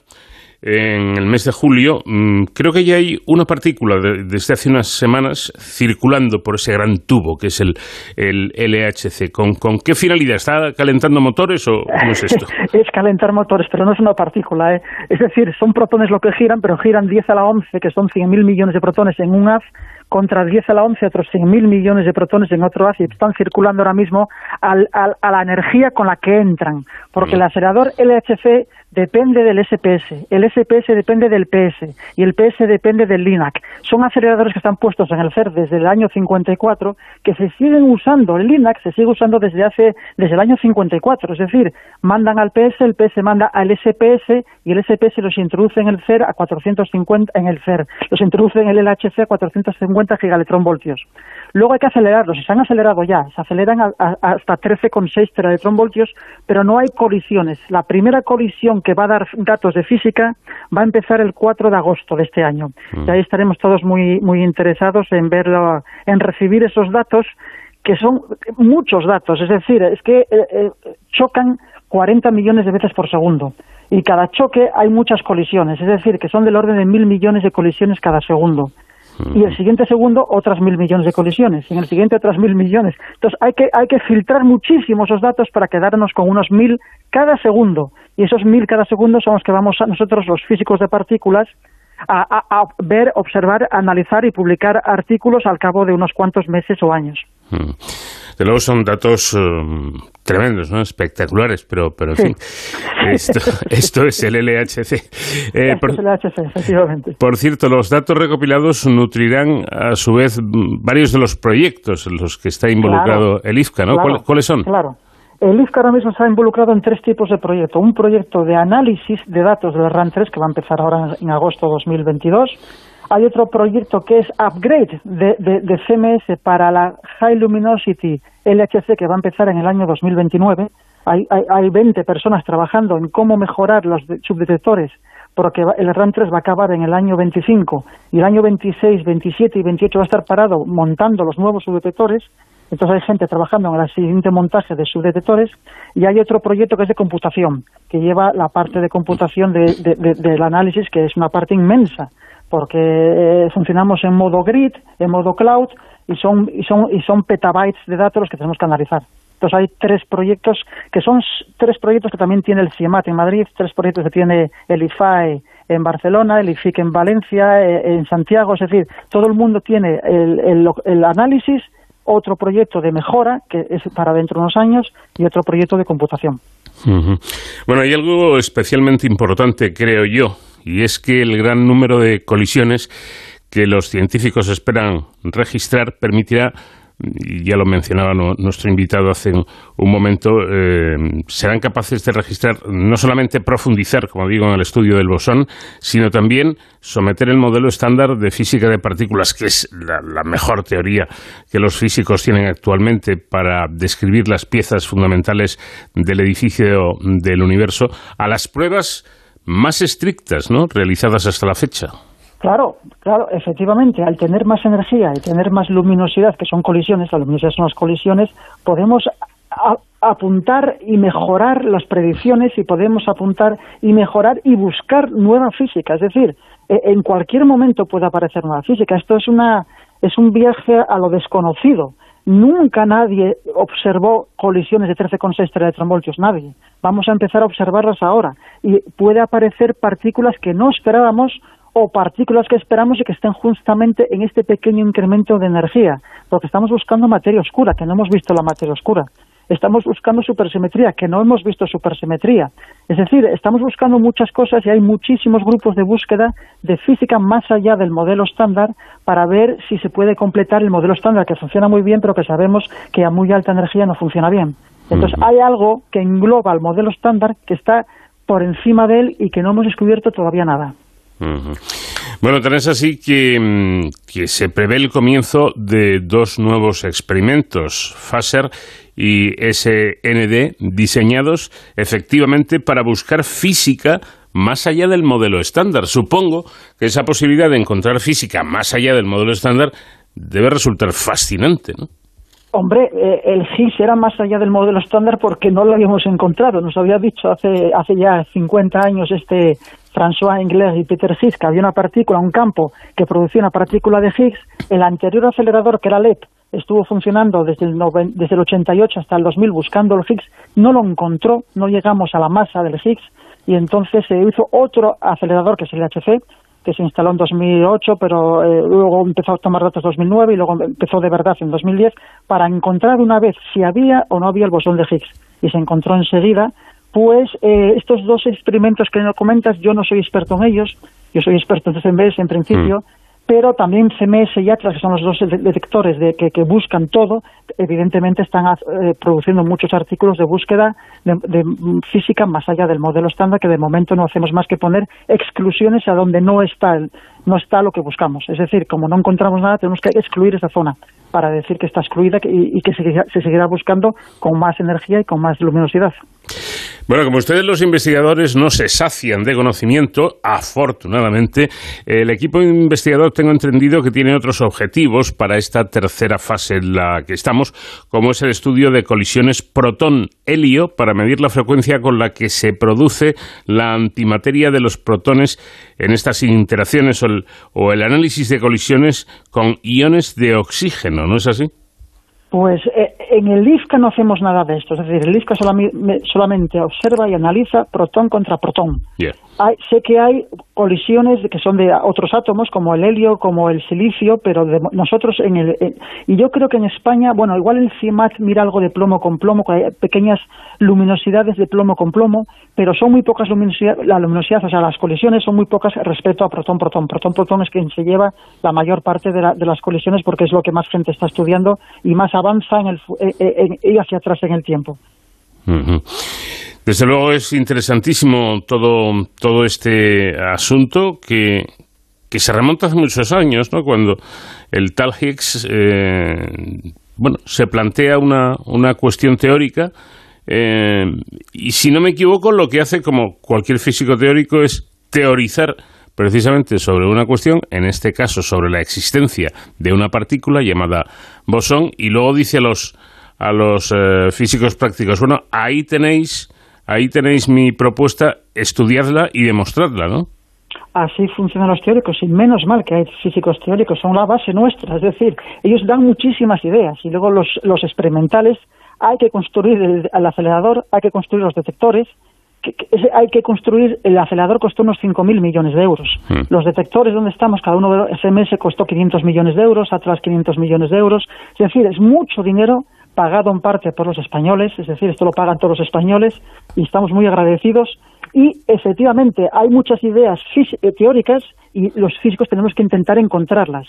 en el mes de julio, mm, creo que ya hay una partícula desde hace unas semanas circulando por ese gran tubo que es el, el LHC. ¿Con, ¿Con qué finalidad? ¿Está calentando motores o cómo es esto? [laughs] es calentar motores, pero no es una partícula. ¿eh? Es decir, son protones lo que giran, pero giran 10 a la 11, que son 100.000 millones de protones en un haz, contra 10 a la 11, otros 100.000 millones de protones en otro haz, y están circulando ahora mismo al, a la energía con la que entran. Porque el acelerador LHC depende del SPS, el SPS depende del PS y el PS depende del LINAC. Son aceleradores que están puestos en el CER desde el año 54 que se siguen usando, el LINAC se sigue usando desde hace desde el año 54, es decir, mandan al PS, el PS manda al SPS y el SPS los introduce en el CER a 450 en el CER, los introduce en el LHC a 450 gigaelectronvoltios. Luego hay que acelerarlos, y se han acelerado ya, se aceleran hasta 13,6 teraelectronvoltios, pero no hay colisiones. La primera colisión que va a dar datos de física va a empezar el 4 de agosto de este año. Mm. Y ahí estaremos todos muy, muy interesados en verlo, en recibir esos datos que son muchos datos, es decir, es que eh, eh, chocan 40 millones de veces por segundo y cada choque hay muchas colisiones, es decir, que son del orden de mil millones de colisiones cada segundo y el siguiente segundo otras mil millones de colisiones, y en el siguiente otras mil millones. Entonces hay que, hay que filtrar muchísimo esos datos para quedarnos con unos mil cada segundo, y esos mil cada segundo son los que vamos a nosotros, los físicos de partículas, a, ver, observar, analizar y publicar artículos al cabo de unos cuantos meses o años. De luego son datos um, tremendos, ¿no? espectaculares, pero, pero en fin, esto, [laughs] esto, es el LHC. Eh, por, es el LHC, efectivamente. Por cierto, los datos recopilados nutrirán a su vez varios de los proyectos en los que está involucrado el IFCA, ¿no? ¿Cuáles son? Claro. El IFCA ahora mismo está involucrado en tres tipos de proyectos. Un proyecto de análisis de datos del RAN 3, que va a empezar ahora en agosto de 2022 hay otro proyecto que es Upgrade de, CMS para la High Luminosity LHC que va a empezar en el año 2029. Hay, hay, hay 20 personas trabajando en cómo mejorar los subdetectores porque el RAN 3 va a acabar en el año 25 y el año 26, 27 y 28 va a estar parado montando los nuevos subdetectores. Entonces hay gente trabajando en el siguiente montaje de subdetectores y hay otro proyecto que es de computación, que lleva la parte de computación del análisis, que es una parte inmensa porque eh, funcionamos en modo grid, en modo cloud, y son, y, son, y son petabytes de datos los que tenemos que analizar. Entonces hay tres proyectos, que son tres proyectos que también tiene el CIEMAT en Madrid, tres proyectos que tiene el IFAE en Barcelona, el IFIC en Valencia, eh, en Santiago, es decir, todo el mundo tiene el, el análisis, otro proyecto de mejora, que es para dentro de unos años, y otro proyecto de computación. Bueno, hay algo especialmente importante, creo yo, y es que el gran número de colisiones que los científicos esperan registrar permitirá ya lo mencionaba nuestro invitado hace un, momento, eh, serán capaces de registrar, no solamente profundizar, como digo, en el estudio del bosón, sino también someter el modelo estándar de física de partículas, que es la mejor teoría que los físicos tienen actualmente para describir las piezas fundamentales del edificio del universo, a las pruebas más estrictas, ¿no? Realizadas hasta la fecha. Claro, claro, efectivamente, al tener más energía y tener más luminosidad, que son colisiones, la luminosidad son las colisiones, podemos apuntar y mejorar las predicciones y podemos apuntar y mejorar y buscar nueva física. Es decir, e, en cualquier momento puede aparecer nueva física. Esto es, una, es un viaje a lo desconocido. Nunca nadie observó colisiones de 13,6 electronvoltios, nadie. Vamos a empezar a observarlas ahora. Y puede aparecer partículas que no esperábamos o partículas que esperamos y que estén justamente en este pequeño incremento de energía, porque estamos buscando materia oscura, que no hemos visto la materia oscura. Estamos buscando supersimetría, que no hemos visto supersimetría. Es decir, estamos buscando muchas cosas y hay muchísimos grupos de búsqueda de física más allá del modelo estándar para ver si se puede completar el modelo estándar, que funciona muy bien, pero que sabemos que a muy alta energía no funciona bien. Entonces, hay algo que engloba el modelo estándar que está por encima de él y que no hemos descubierto todavía nada. Bueno, tenés así que, mm, que, se prevé el comienzo de dos nuevos experimentos, FASER y SND, diseñados efectivamente para buscar física más allá del modelo estándar. Supongo que esa posibilidad de encontrar física más allá del modelo estándar debe resultar fascinante, ¿no? Hombre, eh, el Higgs era más allá del modelo estándar porque no lo habíamos encontrado. Nos había dicho hace, hace ya 50 años este François Englert y Peter que había una partícula, un campo que producía una partícula de Higgs. El anterior acelerador, que era LEP, estuvo funcionando desde el, desde el 88 hasta el 2000 buscando el Higgs, no lo encontró, no llegamos a la masa del Higgs y entonces se hizo otro acelerador que es el HC que se instaló en 2008, pero eh, luego empezó a tomar datos en 2009 y luego empezó de verdad en 2010 para encontrar una vez si había o no había el bosón de Higgs. Y se encontró enseguida, pues eh, estos dos experimentos que no comentas, yo no soy experto en ellos, yo soy experto en CMS en principio, mm pero también CMS y Atlas, que son los dos detectores de, que, buscan todo, evidentemente están eh, produciendo muchos artículos de búsqueda de, física más allá del modelo estándar, que de momento no hacemos más que poner exclusiones a donde no está, no está lo que buscamos. Es decir, como no encontramos nada, tenemos que excluir esa zona para decir que está excluida y, que se seguirá buscando con más energía y con más luminosidad. Bueno, como ustedes los investigadores no se sacian de conocimiento, afortunadamente, el equipo investigador tengo entendido que tiene otros objetivos para esta tercera fase en la que estamos, como es el estudio de colisiones protón-helio para medir la frecuencia con la que se produce la antimateria de los protones en estas interacciones o el, o el análisis de colisiones con iones de oxígeno, ¿no es así? Pues eh, en el IFCA no hacemos nada de esto, es decir, el IFCA solamente, observa y analiza protón contra protón. sé que hay colisiones que son de otros átomos, como el helio, como el silicio, pero nosotros en el... y yo creo que en España, bueno, igual el CIMAT mira algo de plomo con plomo, que hay pequeñas luminosidades de plomo con plomo, pero son muy pocas luminosidades, la luminosidad, o sea, las colisiones son muy pocas respecto a protón-protón. Protón-protón es quien se lleva la mayor parte de, de, las colisiones porque es lo que más gente está estudiando y más avanza en el, eh, eh, y hacia atrás en el tiempo. Desde luego es interesantísimo todo, todo este asunto que, que se remonta hace muchos años, ¿no? cuando el tal Higgs eh, bueno, se plantea una, una cuestión teórica y si no me equivoco lo que hace como cualquier físico teórico es teorizar precisamente sobre una cuestión, en este caso sobre la existencia de una partícula llamada bosón, y luego dice a los, a los eh, físicos prácticos, bueno, ahí tenéis, ahí tenéis mi propuesta, estudiadla y demostradla, ¿no? Así funcionan los teóricos y menos mal que hay físicos teóricos, son la base nuestra, es decir, ellos dan muchísimas ideas y luego los, los experimentales hay que construir el, el acelerador, hay que construir los detectores, hay que construir, el acelerador costó unos 5.000 millones de euros. Hmm. Los detectores donde estamos, cada uno de SMS costó 500 millones de euros, atrás 500 millones de euros. Es decir, es mucho dinero pagado en parte por los españoles, es decir, esto lo pagan todos los españoles y estamos muy agradecidos. Y efectivamente hay muchas ideas eh, teóricas y los físicos tenemos que intentar encontrarlas.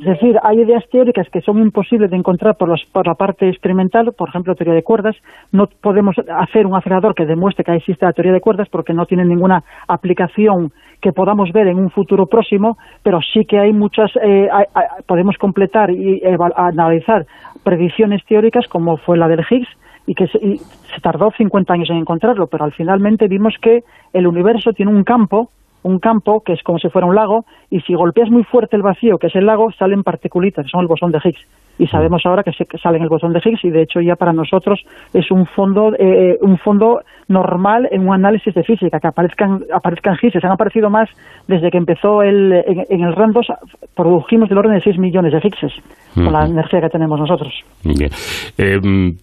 Es decir, hay ideas teóricas que son imposibles de encontrar por, por la parte experimental, por ejemplo, teoría de cuerdas. No podemos hacer un acelerador que demuestre que existe la teoría de cuerdas porque no tiene ninguna aplicación que podamos ver en un futuro próximo, pero sí que hay muchas, eh, podemos completar y analizar predicciones teóricas como fue la del Higgs, y que se, se, tardó 50 años en encontrarlo, pero al finalmente vimos que el universo tiene un campo un campo que es como si fuera un lago y si golpeas muy fuerte el vacío, que es el lago, salen partículas, son el bosón de Higgs. Y sabemos ahora que, se, salen el bosón de Higgs y de hecho ya para nosotros es un fondo eh, un fondo normal en un análisis de física, que aparezcan, aparezcan Higgs. Se han aparecido más desde que empezó el, en, el RAN 2, produjimos del orden de 6 millones de Higgs con la energía que tenemos nosotros. Bien. Eh,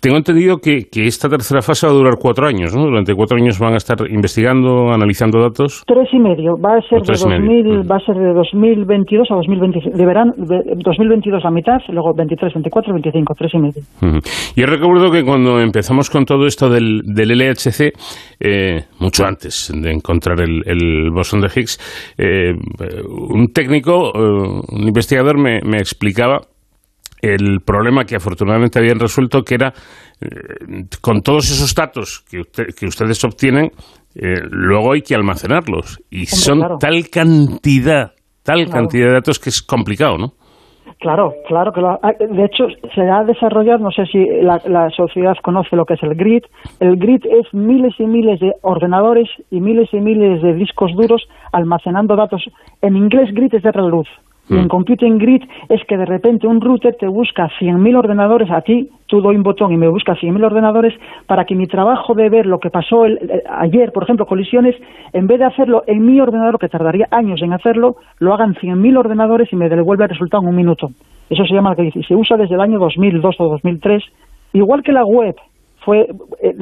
tengo entendido que, esta tercera fase va a durar cuatro años, ¿no? Durante cuatro años van a estar investigando, analizando datos. Tres y medio. Va a ser, de, 2000, va a ser de 2022 a 2025. De verano, de 2022 a mitad, luego 23, 24, 25. Tres y medio. Yo recuerdo que cuando empezamos con todo esto del, del LHC, eh, mucho antes de encontrar el, el bosón de Higgs, eh, un técnico, eh, un investigador me, me explicaba el problema que afortunadamente habían resuelto, que era eh, con todos esos datos que, que ustedes obtienen, eh, luego hay que almacenarlos. Y son tal cantidad, tal cantidad de datos que es complicado, ¿no? Claro, claro que ah, de hecho se ha desarrollado, no sé si la, la, sociedad conoce lo que es el grid. El grid es miles y miles de ordenadores y miles y miles de discos duros almacenando datos. En inglés grid es de luz Y en Computing Grid es que de repente un router te busca 100.000 ordenadores. A ti, tú doy un botón y me busca 100.000 ordenadores para que mi trabajo de ver lo que pasó ayer, por ejemplo, colisiones, en vez de hacerlo en mi ordenador, que tardaría años en hacerlo, lo hagan 100.000 ordenadores y me devuelve el resultado en un minuto. Eso se llama y se usa desde el año 2002 o 2003, igual que la web fue eh,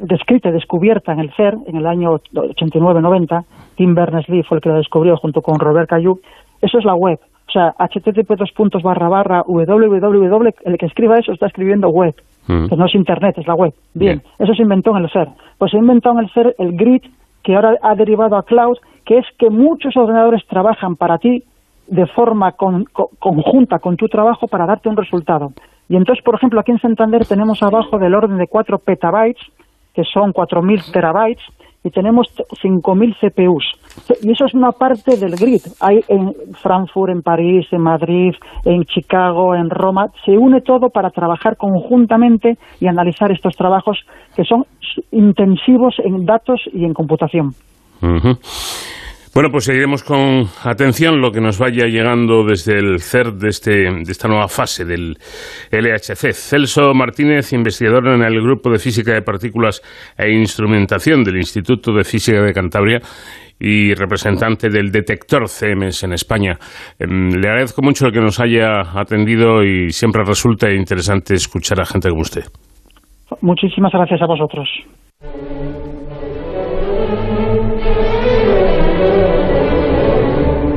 descrita y descubierta en el CER en el año 89-90, Tim Berners-Lee fue el que la descubrió junto con Robert Caillou, eso es la web o sea, http dos puntos barra barra www, el que escriba eso está escribiendo web, mm. que no es internet, es la web. Bien, eso se inventó en el CER. Pues se inventó en el CER el grid, que ahora ha derivado a cloud, que es que muchos ordenadores trabajan para ti de forma conjunta con tu trabajo para darte un resultado. Y entonces, por ejemplo, aquí en Santander tenemos abajo del orden de 4 petabytes, que son 4.000 terabytes, y tenemos 5.000 CPUs. Y eso es una parte del grid. Hay en Frankfurt, en París, en Madrid, en Chicago, en Roma. Se une todo para trabajar conjuntamente y analizar estos trabajos que son intensivos en datos y en computación. Bueno, pues seguiremos con atención lo que nos vaya llegando desde el CER de, este, de esta nueva fase del LHC. Celso Martínez, investigador en el Grupo de Física de Partículas e Instrumentación del Instituto de Física de Cantabria y representante del detector CMS en España. Em, le agradezco mucho el que nos haya atendido y siempre resulta interesante escuchar a gente como usted. Muchísimas gracias a vosotros.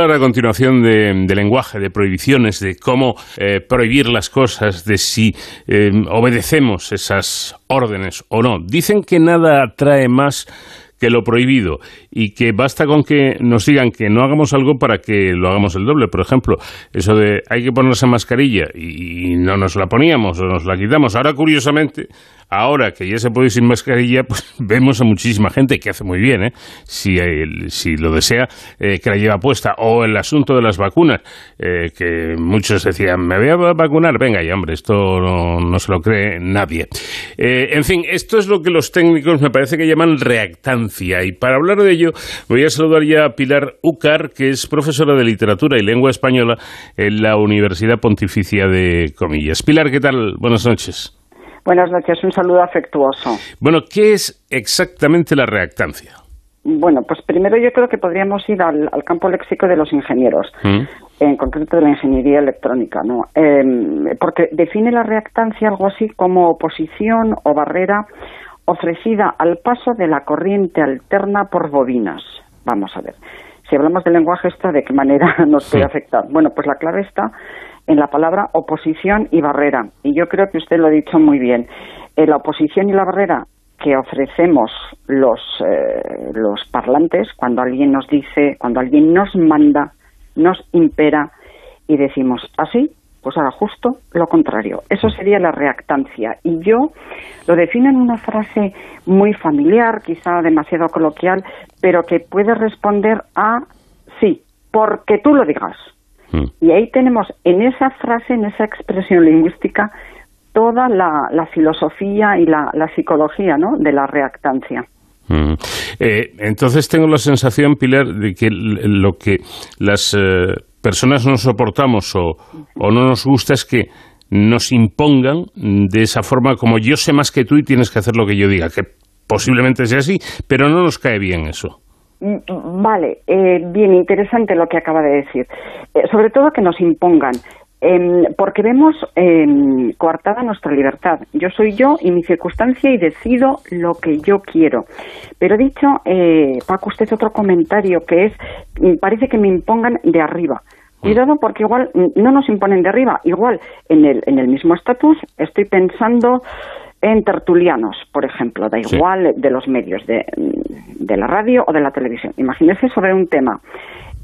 Hablar a continuación de, lenguaje, de prohibiciones, de cómo eh, prohibir las cosas, de si eh, obedecemos esas órdenes o no. Dicen que nada atrae más que lo prohibido y que basta con que nos digan que no hagamos algo para que lo hagamos el doble. Por ejemplo, eso de hay que ponerse mascarilla y no nos la poníamos o nos la quitamos. Ahora, curiosamente, Ahora que ya se puede ir sin mascarilla, pues [laughs] vemos a muchísima gente que hace muy bien, ¿eh? si, si lo desea, eh, que la lleva puesta. O el asunto de las vacunas, eh, que muchos decían, me voy a vacunar, venga ya, hombre, esto no, se lo cree nadie. Eh, en fin, esto es lo que los técnicos me parece que llaman reactancia. Y para hablar de ello, voy a saludar ya a Pilar Ucar, que es profesora de literatura y lengua española en la Universidad Pontificia de Comillas. Pilar, ¿qué tal? Buenas noches. Buenas noches, un saludo afectuoso. Bueno, ¿qué es exactamente la reactancia? Bueno, pues primero yo creo que podríamos ir al, campo léxico de los ingenieros, mm. en concreto de la ingeniería electrónica, ¿no? Em, porque define la reactancia algo así como oposición o barrera ofrecida al paso de la corriente alterna por bobinas. Vamos a ver. Si hablamos del lenguaje, ¿esto de qué manera [laughs] nos puede afectar? Bueno, pues la clave está en la palabra oposición y barrera. Y yo creo que usted lo ha dicho muy bien. Eh, la oposición y la barrera que ofrecemos los, eh, los parlantes cuando alguien nos dice, cuando alguien nos manda, nos impera y decimos así, pues ahora justo lo contrario. Eso sería la reactancia. Y yo lo defino en una frase muy familiar, quizá demasiado coloquial, pero que puede responder a sí, porque tú lo digas. Y ahí tenemos en esa frase, en esa expresión lingüística, toda la, filosofía y la, psicología ¿no? de la reactancia. Mm. Eh, entonces tengo la sensación, Pilar, de que lo que las eh, personas no soportamos o, o, no nos gusta es que nos impongan de esa forma como yo sé más que tú y tienes que hacer lo que yo diga, que posiblemente sea así, pero no nos cae bien eso. Mm, vale, eh, bien interesante lo que acaba de decir. Eh, sobre todo que nos impongan, em, porque vemos em, coartada nuestra libertad. Yo soy yo y mi circunstancia y decido lo que yo quiero. Pero dicho, eh, Paco, usted otro comentario que es, mm, parece que me impongan de arriba. Cuidado porque igual mm, no nos imponen de arriba, igual en el, en el mismo estatus estoy pensando en tertulianos, por ejemplo, da igual de los medios, de, de, la radio o de la televisión. Imagínese sobre un tema.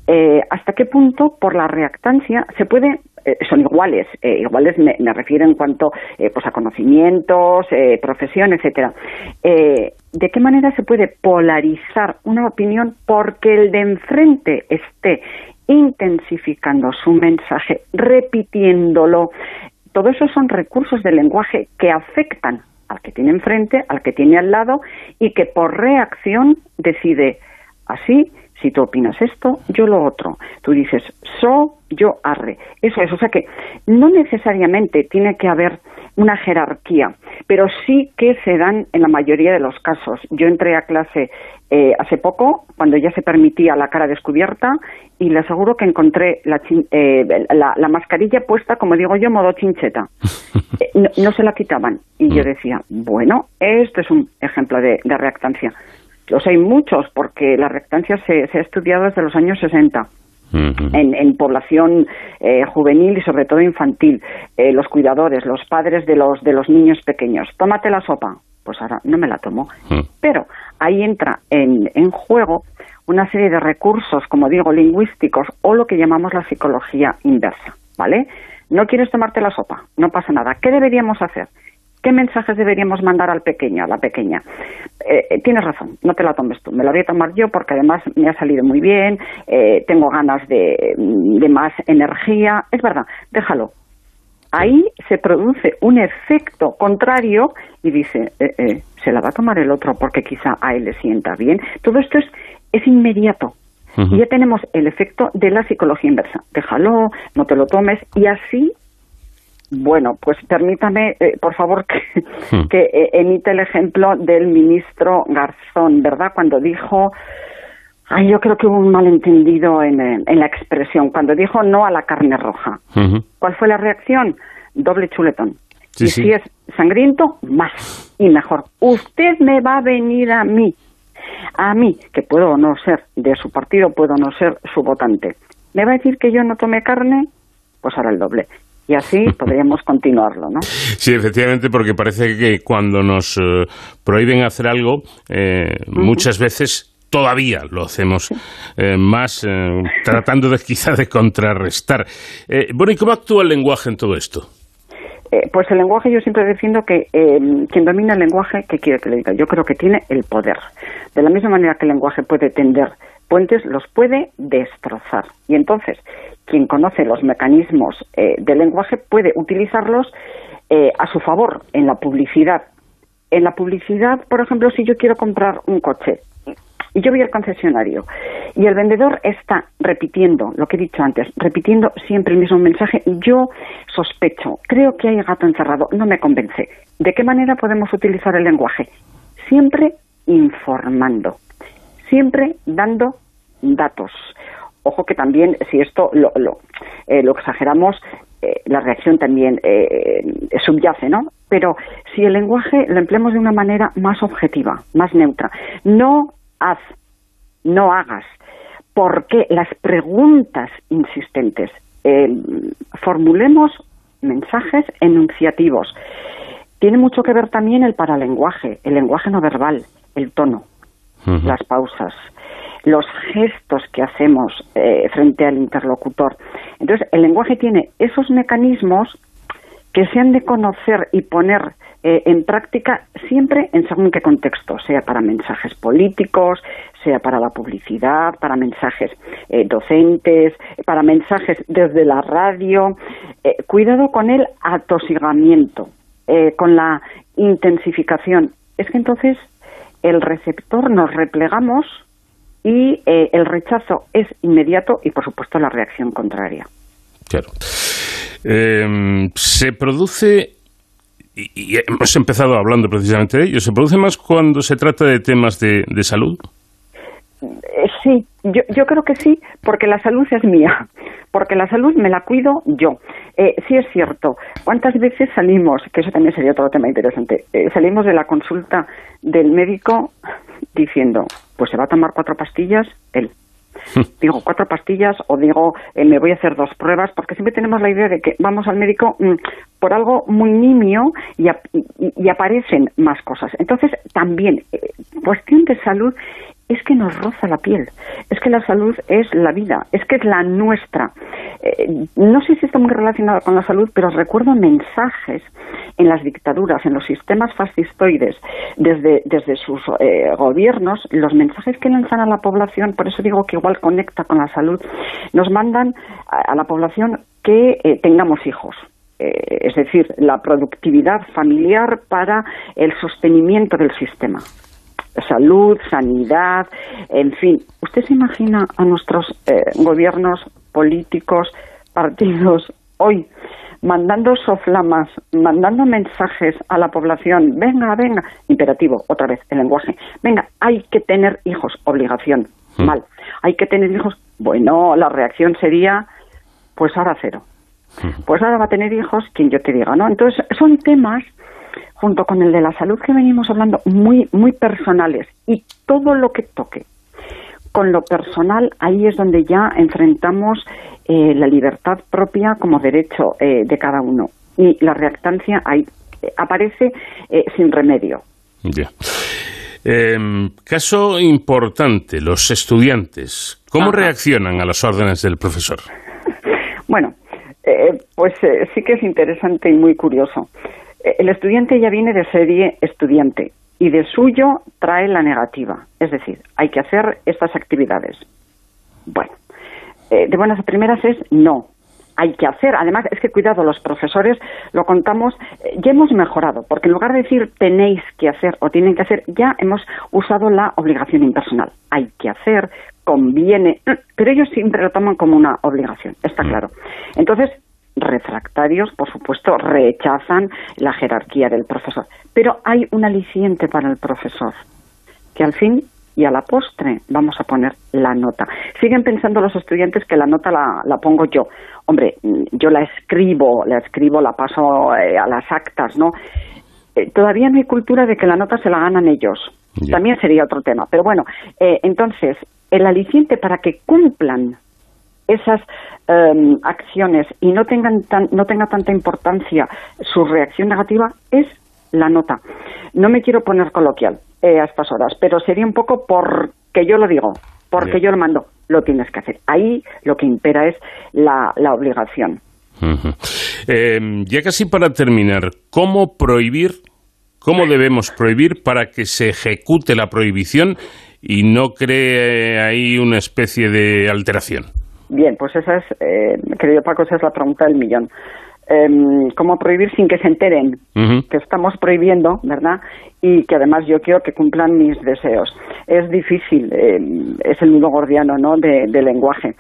Eh, ¿Hasta qué punto, por la reactancia, se puede eh, son iguales, eh, iguales me, refiero en cuanto pues a conocimientos, profesión, etcétera. ¿De qué manera se puede polarizar una opinión porque el de enfrente esté intensificando su mensaje, repitiéndolo? Todo eso son recursos del lenguaje que afectan al que tiene enfrente, al que tiene al lado y que por reacción decide así, si tú opinas esto, yo lo otro. Tú dices so, yo arre. Eso es, o sea que no necesariamente tiene que haber una jerarquía, pero sí que se dan en la mayoría de los casos. Yo entré a clase eh, hace poco, cuando ya se permitía la cara descubierta, y le aseguro que encontré la, eh, la, mascarilla puesta, como digo yo, modo chincheta. [laughs] Eh, no, se la quitaban. Y yo mm. decía, bueno, esto es un ejemplo de, reactancia. Los hay muchos, porque la reactancia se, se ha estudiado desde los años 60 en, población eh, juvenil y sobre todo infantil, eh, los cuidadores, los padres de los, de los niños pequeños. Tómate la sopa. Pues ahora no me la tomo. Pero ahí entra en, en juego una serie de recursos, como digo, lingüísticos o lo que llamamos la psicología inversa. ¿Vale? No quieres tomarte la sopa, no pasa nada. ¿Qué deberíamos hacer? ¿Qué mensajes deberíamos mandar al pequeño, a la pequeña? Eh, eh, tienes razón, no te la tomes tú, me la voy a tomar yo porque además me ha salido muy bien, eh, tengo ganas de, más energía. Es verdad, déjalo. Ahí se produce un efecto contrario y dice, se la va a tomar el otro porque quizá a él le sienta bien. Todo esto es, es inmediato. Y ya tenemos el efecto de la psicología inversa. Déjalo, no te lo tomes y así bueno, pues permítame, eh, por favor, que, hmm. eh, emite el ejemplo del ministro Garzón, ¿verdad? Cuando dijo, ay, yo creo que hubo un malentendido en, eh, en la expresión, cuando dijo no a la carne roja. ¿Cuál fue la reacción? Doble chuletón. y si es sangriento, más y mejor. Usted me va a venir a mí a mí, que puedo no ser de su partido, puedo no ser su votante, ¿me va a decir que yo no tome carne? Pues ahora el doble. Y así podríamos continuarlo, ¿no? Sí, efectivamente, porque parece que cuando nos eh, prohíben hacer algo, eh, muchas veces todavía lo hacemos eh, más [laughs] tratando de quizá de contrarrestar. bueno, ¿y cómo actúa el lenguaje en todo esto? pues el lenguaje yo siempre defiendo que quien domina el lenguaje, ¿qué quiere que le diga? Yo creo que tiene el poder. De la misma manera que el lenguaje puede tender puentes, los puede destrozar. Y entonces, quien conoce los mecanismos eh, del lenguaje puede utilizarlos eh, a su favor en la publicidad. En la publicidad, por ejemplo, si yo quiero comprar un coche y yo voy al concesionario y el vendedor está repitiendo lo que he dicho antes, repitiendo siempre el mismo mensaje, yo sospecho, creo que hay gato encerrado, no me convence. ¿De qué manera podemos utilizar el lenguaje? Siempre informando, siempre dando datos. Ojo que también, si esto lo, eh, exageramos, eh, la reacción también eh, subyace, ¿no? Pero si el lenguaje lo empleamos de una manera más objetiva, más neutra, no haz, no hagas, porque las preguntas insistentes, formulemos mensajes enunciativos. Tiene mucho que ver también el paralenguaje, el lenguaje no verbal, el tono, las pausas, los gestos que hacemos eh, frente al interlocutor. Entonces, el lenguaje tiene esos mecanismos que se han de conocer y poner eh, en práctica siempre en según qué contexto, sea para mensajes políticos, sea para la publicidad, para mensajes eh, docentes, para mensajes desde la radio. cuidado con el atosigamiento, con la intensificación. Es que entonces el receptor nos replegamos y eh, el rechazo es inmediato y, por supuesto, la reacción contraria. Claro. Em, se produce, y, hemos empezado hablando precisamente de ello, ¿se produce más cuando se trata de temas de, salud? Eh, sí, yo, yo creo que sí, porque la salud es mía, porque la salud me la cuido yo. Eh, sí es cierto, ¿cuántas veces salimos, que eso también sería otro tema interesante, salimos de la consulta del médico diciendo, pues se va a tomar cuatro pastillas él. [laughs] digo cuatro pastillas o digo eh, me voy a hacer dos pruebas porque siempre tenemos la idea de que vamos al médico mm, por algo muy nimio y, y, aparecen más cosas. Entonces también eh, cuestión de salud es que nos roza la piel, es que la salud es la vida, es que es la nuestra. Eh, no sé si está muy relacionado con la salud, pero recuerdo mensajes en las dictaduras, en los sistemas fascistoides, desde, desde sus eh, gobiernos, los mensajes que lanzan a la población, por eso digo que igual conecta con la salud, nos mandan a, la población que eh, tengamos hijos, es decir, la productividad familiar para el sostenimiento del sistema salud, sanidad, en fin. ¿Usted se imagina a nuestros eh, gobiernos políticos, partidos hoy mandando soflamas, mandando mensajes a la población, venga, venga, imperativo, otra vez, el lenguaje, venga, hay que tener hijos, obligación, hmm. mal, hay que tener hijos, bueno, la reacción sería, pues ahora cero, hmm. pues ahora va a tener hijos quien yo te diga, ¿no? Entonces, son temas junto con el de la salud que venimos hablando, muy, muy personales. Y todo lo que toque con lo personal, ahí es donde ya enfrentamos eh, la libertad propia como derecho eh, de cada uno. Y la reactancia ahí eh, aparece sin remedio. Ya. Em, caso importante, los estudiantes. ¿Cómo reaccionan a las órdenes del profesor? [laughs] bueno, pues sí que es interesante y muy curioso. El estudiante ya viene de serie estudiante y de suyo trae la negativa. Es decir, hay que hacer estas actividades. Bueno, eh, de buenas a primeras es no. Hay que hacer, además es que cuidado, los profesores lo contamos, eh, ya hemos mejorado, porque en lugar de decir tenéis que hacer o tienen que hacer, ya hemos usado la obligación impersonal. Hay que hacer, conviene, [clears throat] pero ellos siempre lo toman como una obligación, está claro. Entonces, refractarios, por supuesto, rechazan la jerarquía del profesor. Pero hay un aliciente para el profesor, que al fin y a la postre vamos a poner la nota. Siguen pensando los estudiantes que la nota la, pongo yo. Hombre, yo la escribo, la escribo, la paso eh, a las actas, ¿no? Eh, todavía no hay cultura de que la nota se la ganan ellos. También sería otro tema. Pero bueno, eh, entonces, el aliciente para que cumplan esas em, acciones y no tengan no tenga tanta importancia su reacción negativa es la nota. No me quiero poner coloquial eh, a estas horas, pero sería un poco porque yo lo digo, porque yo lo mando, lo tienes que hacer. Ahí lo que impera es la, obligación. Em, ya casi para terminar, ¿cómo prohibir, cómo debemos prohibir para que se ejecute la prohibición y no cree ahí una especie de alteración? Bien, pues esa es, eh, querido Paco, esa es la pregunta del millón. Em, ¿Cómo prohibir sin que se enteren que estamos prohibiendo, verdad? Y que además yo quiero que cumplan mis deseos. Es difícil, em, es el nudo gordiano, ¿no?, de, lenguaje.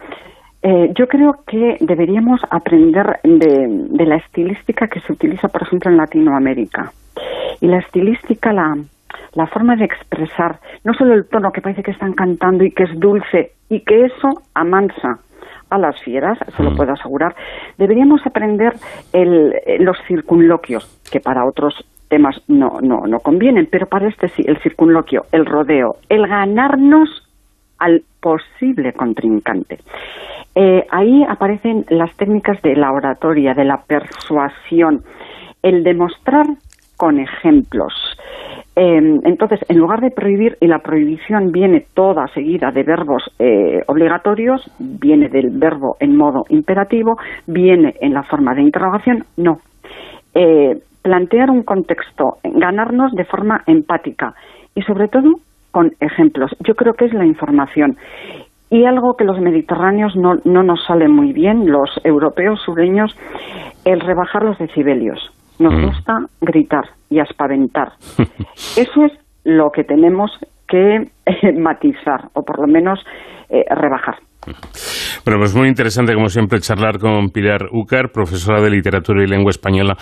Eh, yo creo que deberíamos aprender de, de, la estilística que se utiliza, por ejemplo, en Latinoamérica. Y la estilística, la, la forma de expresar, no solo el tono que parece que están cantando y que es dulce, y que eso amansa a las fieras, se lo mm. puedo asegurar. Deberíamos aprender el, los circunloquios, que para otros temas no, no, no convienen, pero para este sí, el circunloquio, el rodeo, el ganarnos al posible contrincante. Eh, ahí aparecen las técnicas de la oratoria, de la persuasión, el demostrar con ejemplos. Em, entonces, en lugar de prohibir, y la prohibición viene toda seguida de verbos eh, obligatorios, viene del verbo en modo imperativo, viene en la forma de interrogación, no. Eh, plantear un contexto, ganarnos de forma empática y sobre todo con ejemplos. Yo creo que es la información. Y algo que los mediterráneos no, no nos sale muy bien, los europeos sureños, el rebajar los decibelios. Nos mm. gusta gritar y aspaventar. [laughs] Eso es lo que tenemos que eh, matizar o por lo menos eh, rebajar. Bueno, pues muy interesante, como siempre, charlar con Pilar Ucar, profesora de Literatura y Lengua Española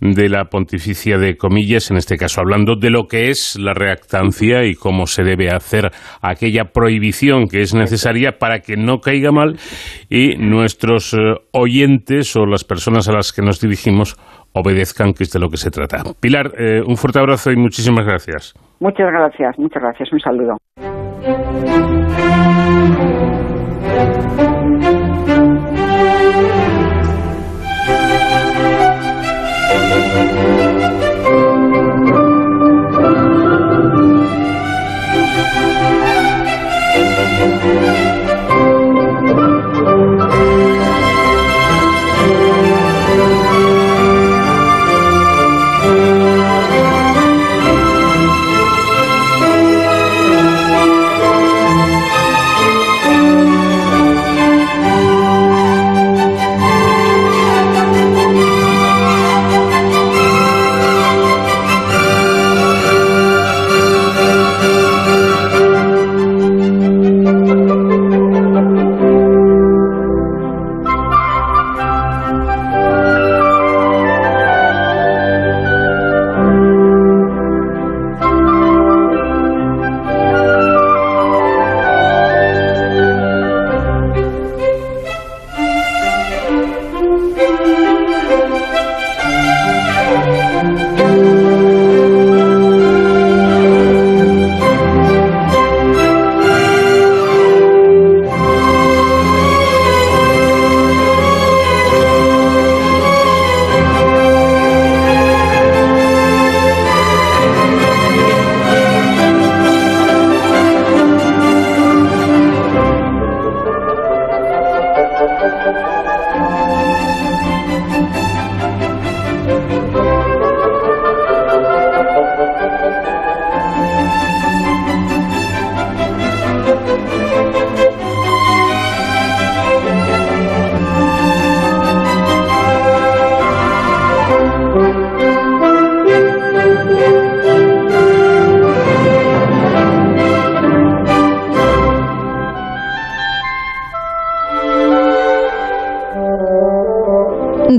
de la Pontificia de Comillas, en este caso hablando de lo que es la reactancia y cómo se debe hacer aquella prohibición que es necesaria para que no caiga mal y nuestros eh, oyentes o las personas a las que nos dirigimos obedezcan, que es de lo que se trata. Pilar, eh, un fuerte abrazo y muchísimas gracias. Muchas gracias, muchas gracias. Un saludo.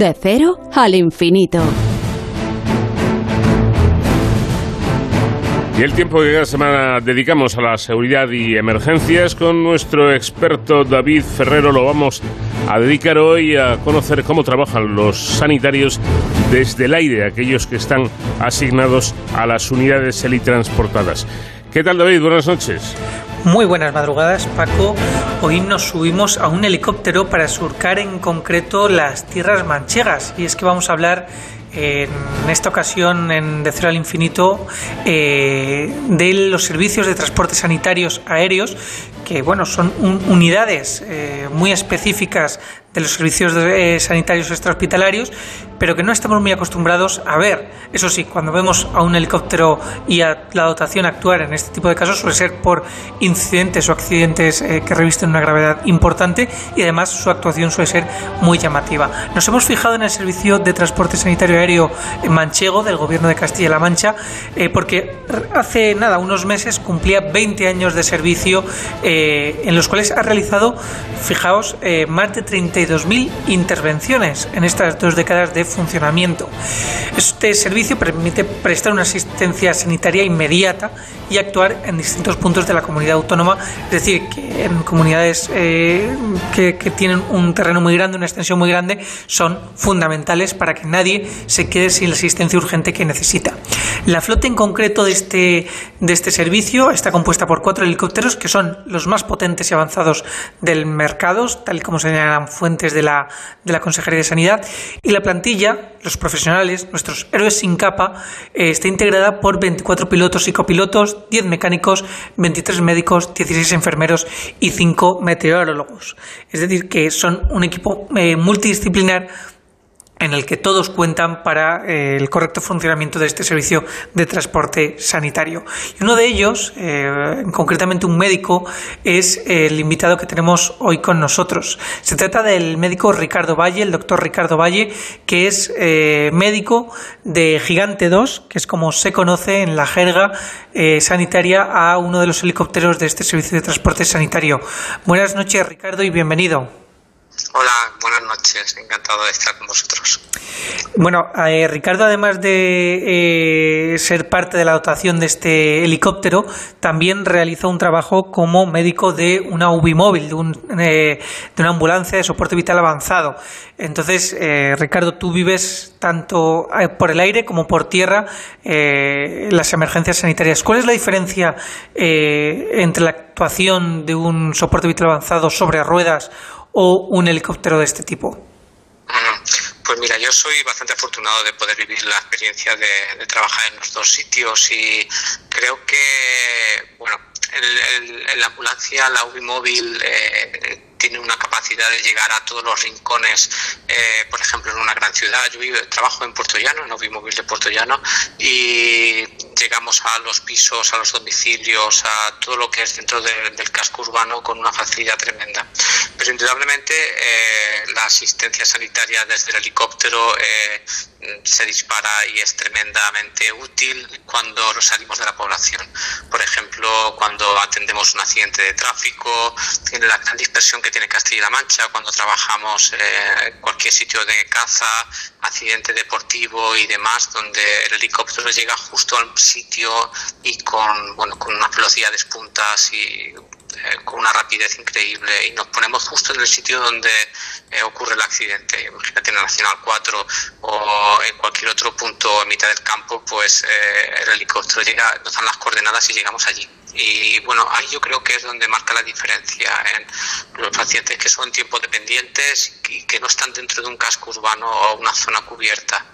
De cero al infinito. Y el tiempo que cada semana dedicamos a la seguridad y emergencias con nuestro experto David Ferrero lo vamos a dedicar hoy a conocer cómo trabajan los sanitarios desde el aire, aquellos que están asignados a las unidades helitransportadas. ¿Qué tal, David? Buenas noches. Muy buenas madrugadas, Paco. Hoy nos subimos a un helicóptero para surcar en concreto las tierras manchegas. Y es que vamos a hablar en esta ocasión en De Cero al Infinito eh, de los servicios de transporte sanitarios aéreos que bueno son unidades eh, muy específicas de los servicios eh, sanitarios extrahospitalarios, pero que no estamos muy acostumbrados a ver. Eso sí, cuando vemos a un helicóptero y a la dotación actuar en este tipo de casos suele ser por incidentes o accidentes eh, que revisten una gravedad importante y además su actuación suele ser muy llamativa. Nos hemos fijado en el servicio de transporte sanitario aéreo manchego del gobierno de Castilla-La Mancha eh, porque hace nada, unos meses cumplía 20 años de servicio en los cuales ha realizado, fijaos, más de 30 2.000 intervenciones en estas dos décadas de funcionamiento. Este servicio permite prestar una asistencia sanitaria inmediata y actuar en distintos puntos de la comunidad autónoma, es decir, que en comunidades eh, que, tienen un terreno muy grande, una extensión muy grande, son fundamentales para que nadie se quede sin la asistencia urgente que necesita. La flota en concreto de este, de este servicio está compuesta por cuatro helicópteros que son los más potentes y avanzados del mercado, tal y como señalan fuentes de la, de la Consejería de Sanidad, y la plantilla, los profesionales, nuestros héroes sin capa, eh, está integrada por 24 pilotos y copilotos, 10 mecánicos, 23 médicos, 16 enfermeros y 5 meteorólogos. Es decir, que son un equipo eh, multidisciplinar en el que todos cuentan para eh, el correcto funcionamiento de este servicio de transporte sanitario. Y uno de ellos, eh, concretamente un médico, es el invitado que tenemos hoy con nosotros. Se trata del médico Ricardo Valle, el doctor Ricardo Valle, que es eh, médico de Gigante 2, que es como se conoce en la jerga sanitaria a uno de los helicópteros de este servicio de transporte sanitario. Buenas noches, Ricardo, y bienvenido. Hola, buenas noches, encantado de estar con vosotros. Bueno, eh, Ricardo, además de eh, ser parte de la dotación de este helicóptero, también realizó un trabajo como médico de una UBI móvil, de, eh, de una ambulancia de soporte vital avanzado. Entonces, Ricardo, tú vives tanto por el aire como por tierra las emergencias sanitarias. ¿Cuál es la diferencia entre la actuación de un soporte vital avanzado sobre ruedas o un helicóptero de este tipo? Pues mira, yo soy bastante afortunado de poder vivir la experiencia de, trabajar en los dos sitios y creo que, bueno, en la ambulancia, la UBI móvil, eh, tiene una capacidad de llegar a todos los rincones, eh, por ejemplo, en una gran ciudad. Yo trabajo en Puerto Llano, en móvil de Puerto Llano, y llegamos a los pisos, a los domicilios, a todo lo que es dentro del casco urbano con una facilidad tremenda. Indudablemente eh, la asistencia sanitaria desde el helicóptero eh, se dispara y es tremendamente útil cuando salimos de la población. Por ejemplo, cuando atendemos un accidente de tráfico, la gran dispersión que tiene Castilla-La Mancha, cuando trabajamos en cualquier sitio de caza, accidente deportivo y demás, donde el helicóptero llega justo al sitio y con, bueno, con una velocidad de puntas y con una rapidez increíble y nos ponemos justo en el sitio donde eh, ocurre el accidente. Imagínate en la Nacional 4 o en cualquier otro punto en mitad del campo, pues eh, el helicóptero llega, nos dan las coordenadas y llegamos allí. Y bueno, ahí yo creo que es donde marca la diferencia en los pacientes que son tiempo dependientes y que no están dentro de un casco urbano o una zona cubierta.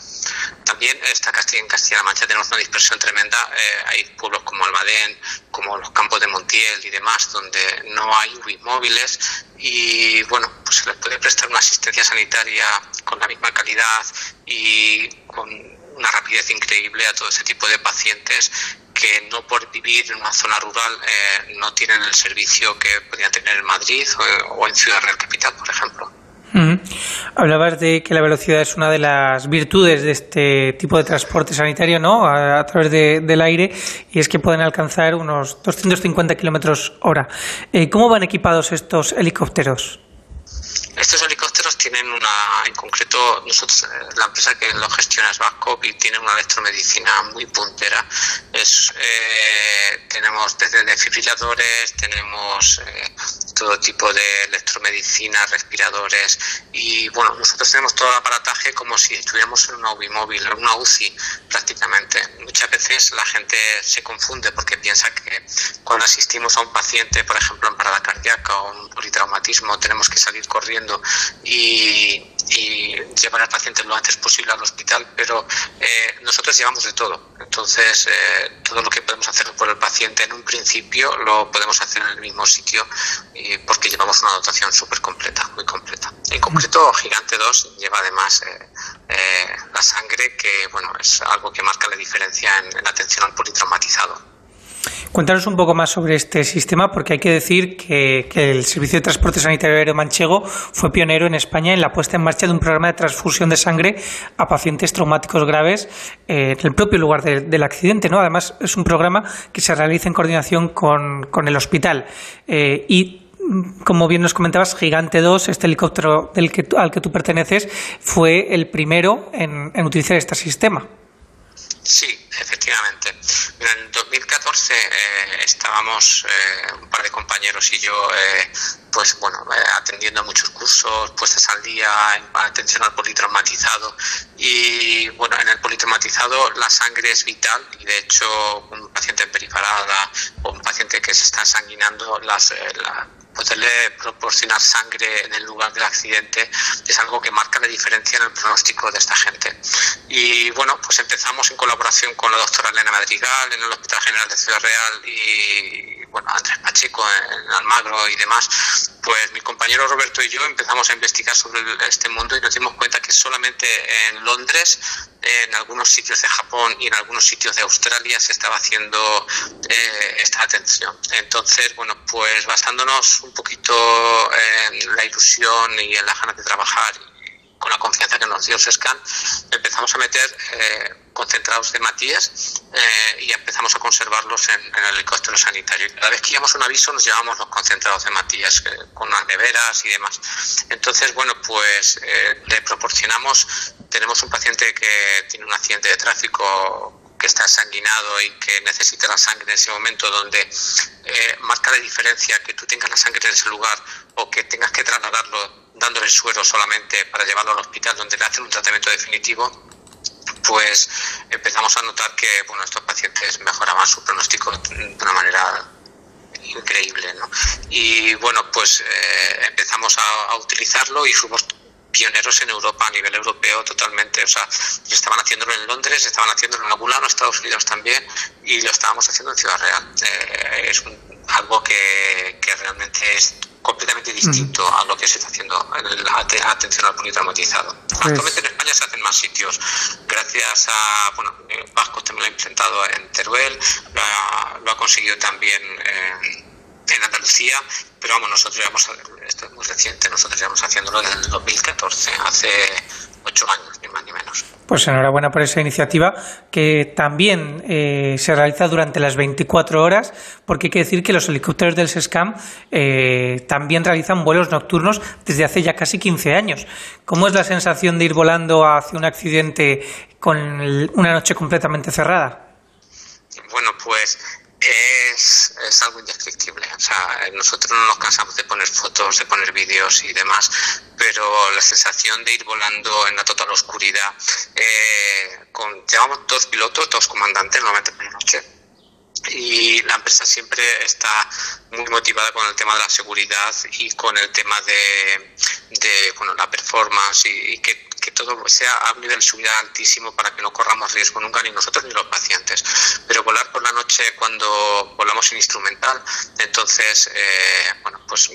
También está Castilla, en Castilla-La Mancha tenemos una dispersión tremenda. Eh, hay pueblos como Almadén, como los campos de Montiel y demás, donde no hay móviles y bueno, pues se les puede prestar una asistencia sanitaria con la misma calidad y con una rapidez increíble a todo ese tipo de pacientes que no por vivir en una zona rural eh, no tienen el servicio que podrían tener en Madrid o, en Ciudad Real Capital, por ejemplo. Hablabas de que la velocidad es una de las virtudes de este tipo de transporte sanitario, ¿no? A, través del aire, y es que pueden alcanzar unos 250 kilómetros hora. Eh, ¿Cómo van equipados estos helicópteros? Estos helicópteros tienen una, en concreto, nosotros, eh, la empresa que lo gestiona es Babcock y tiene una electromedicina muy puntera. Es, eh, tenemos desde desfibriladores, tenemos eh, todo tipo de electromedicina, respiradores y bueno, nosotros tenemos todo el aparataje como si estuviéramos en una UBI móvil, en una UCI prácticamente. Muchas veces la gente se confunde porque piensa que cuando asistimos a un paciente, por ejemplo, en parada cardíaca o un politraumatismo, tenemos que salir corriendo y, llevar al paciente lo antes posible al hospital, pero eh, nosotros llevamos de todo. Entonces, eh, todo lo que podemos hacer por el paciente en un principio lo podemos hacer en el mismo sitio porque llevamos una dotación súper completa, muy completa. En concreto, Gigante 2 lleva además eh, la sangre, que bueno, es algo que marca la diferencia en, en atención al politraumatizado. Cuéntanos un poco más sobre este sistema, porque hay que decir que, el Servicio de Transporte Sanitario Aéreo Manchego fue pionero en España en la puesta en marcha de un programa de transfusión de sangre a pacientes traumáticos graves eh, en el propio lugar del accidente. ¿no? Además, es un programa que se realiza en coordinación con, el hospital. Eh, y como bien nos comentabas, Gigante 2, este helicóptero del que, al que tú perteneces, fue el primero en utilizar este sistema. Sí, efectivamente. en 2014 eh, estábamos eh, un par de compañeros y yo, eh, pues bueno, atendiendo muchos cursos, puestas al día, en atención al politraumatizado. Y bueno, en el politraumatizado la sangre es vital y de hecho un paciente en periparada o un paciente que se está sanguinando, las, la, poderle proporcionar sangre en el lugar del accidente es algo que marca la diferencia en el pronóstico de esta gente. Y bueno, pues empezamos en colaboración con la doctora Elena Madrigal en el Hospital General de Ciudad Real y bueno, Andrés Pacheco en Almagro y demás, pues mi compañero Roberto y yo empezamos a investigar sobre este mundo y nos dimos cuenta que solamente en Londres, en algunos sitios de Japón y en algunos sitios de Australia se estaba haciendo eh, esta atención. Entonces, bueno, pues basándonos un poquito en la ilusión y en la ganas de trabajar con la confianza que nos dio SESCAN, empezamos a meter eh, concentrados de Matías eh, y empezamos a conservarlos en, el helicóptero sanitario. Cada vez que íbamos un aviso nos llevamos los concentrados de Matías eh, con las neveras y demás. Entonces, bueno, pues le proporcionamos, tenemos un paciente que tiene un accidente de tráfico que está sanguinado y que necesita la sangre en ese momento, donde eh, marca la diferencia que tú tengas la sangre en ese lugar o que tengas que trasladarlo dándole suero solamente para llevarlo al hospital donde le hacen un tratamiento definitivo, pues empezamos a notar que bueno, estos pacientes mejoraban su pronóstico de una manera increíble. ¿no? Y bueno, pues eh, empezamos a, a utilizarlo y fuimos pioneros en Europa a nivel europeo totalmente. O sea, estaban haciéndolo en Londres, estaban haciéndolo en en Estados Unidos también, y lo estábamos haciendo en Ciudad Real. Eh, es algo que, que, realmente es completamente distinto a lo que se está haciendo en la atención al politraumatizado. Pues Actualmente en España se hacen más sitios. Gracias a, bueno, eh, Vasco también lo ha implementado en Teruel, lo ha, lo ha conseguido también en en Andalucía, pero vamos, nosotros llevamos, esto es muy reciente, nosotros llevamos haciéndolo desde el 2014, hace ocho años, ni más ni menos. Pues enhorabuena por esa iniciativa que también eh, se realiza durante las 24 horas, porque hay que decir que los helicópteros del SESCAM eh, también realizan vuelos nocturnos desde hace ya casi 15 años. ¿Cómo es la sensación de ir volando hacia un accidente con una noche completamente cerrada? Bueno, pues es, es, algo indescriptible. O sea, nosotros no nos cansamos de poner fotos, de poner vídeos y demás, pero la sensación de ir volando en la total oscuridad, eh, con, llevamos dos pilotos, dos comandantes, normalmente por la noche, y la empresa siempre está muy motivada con el tema de la seguridad y con el tema de, de bueno, la performance y, y que que todo sea a un nivel de seguridad altísimo para que no corramos riesgo nunca ni nosotros ni los pacientes. Pero volar por la noche cuando volamos en instrumental, entonces, eh, bueno, pues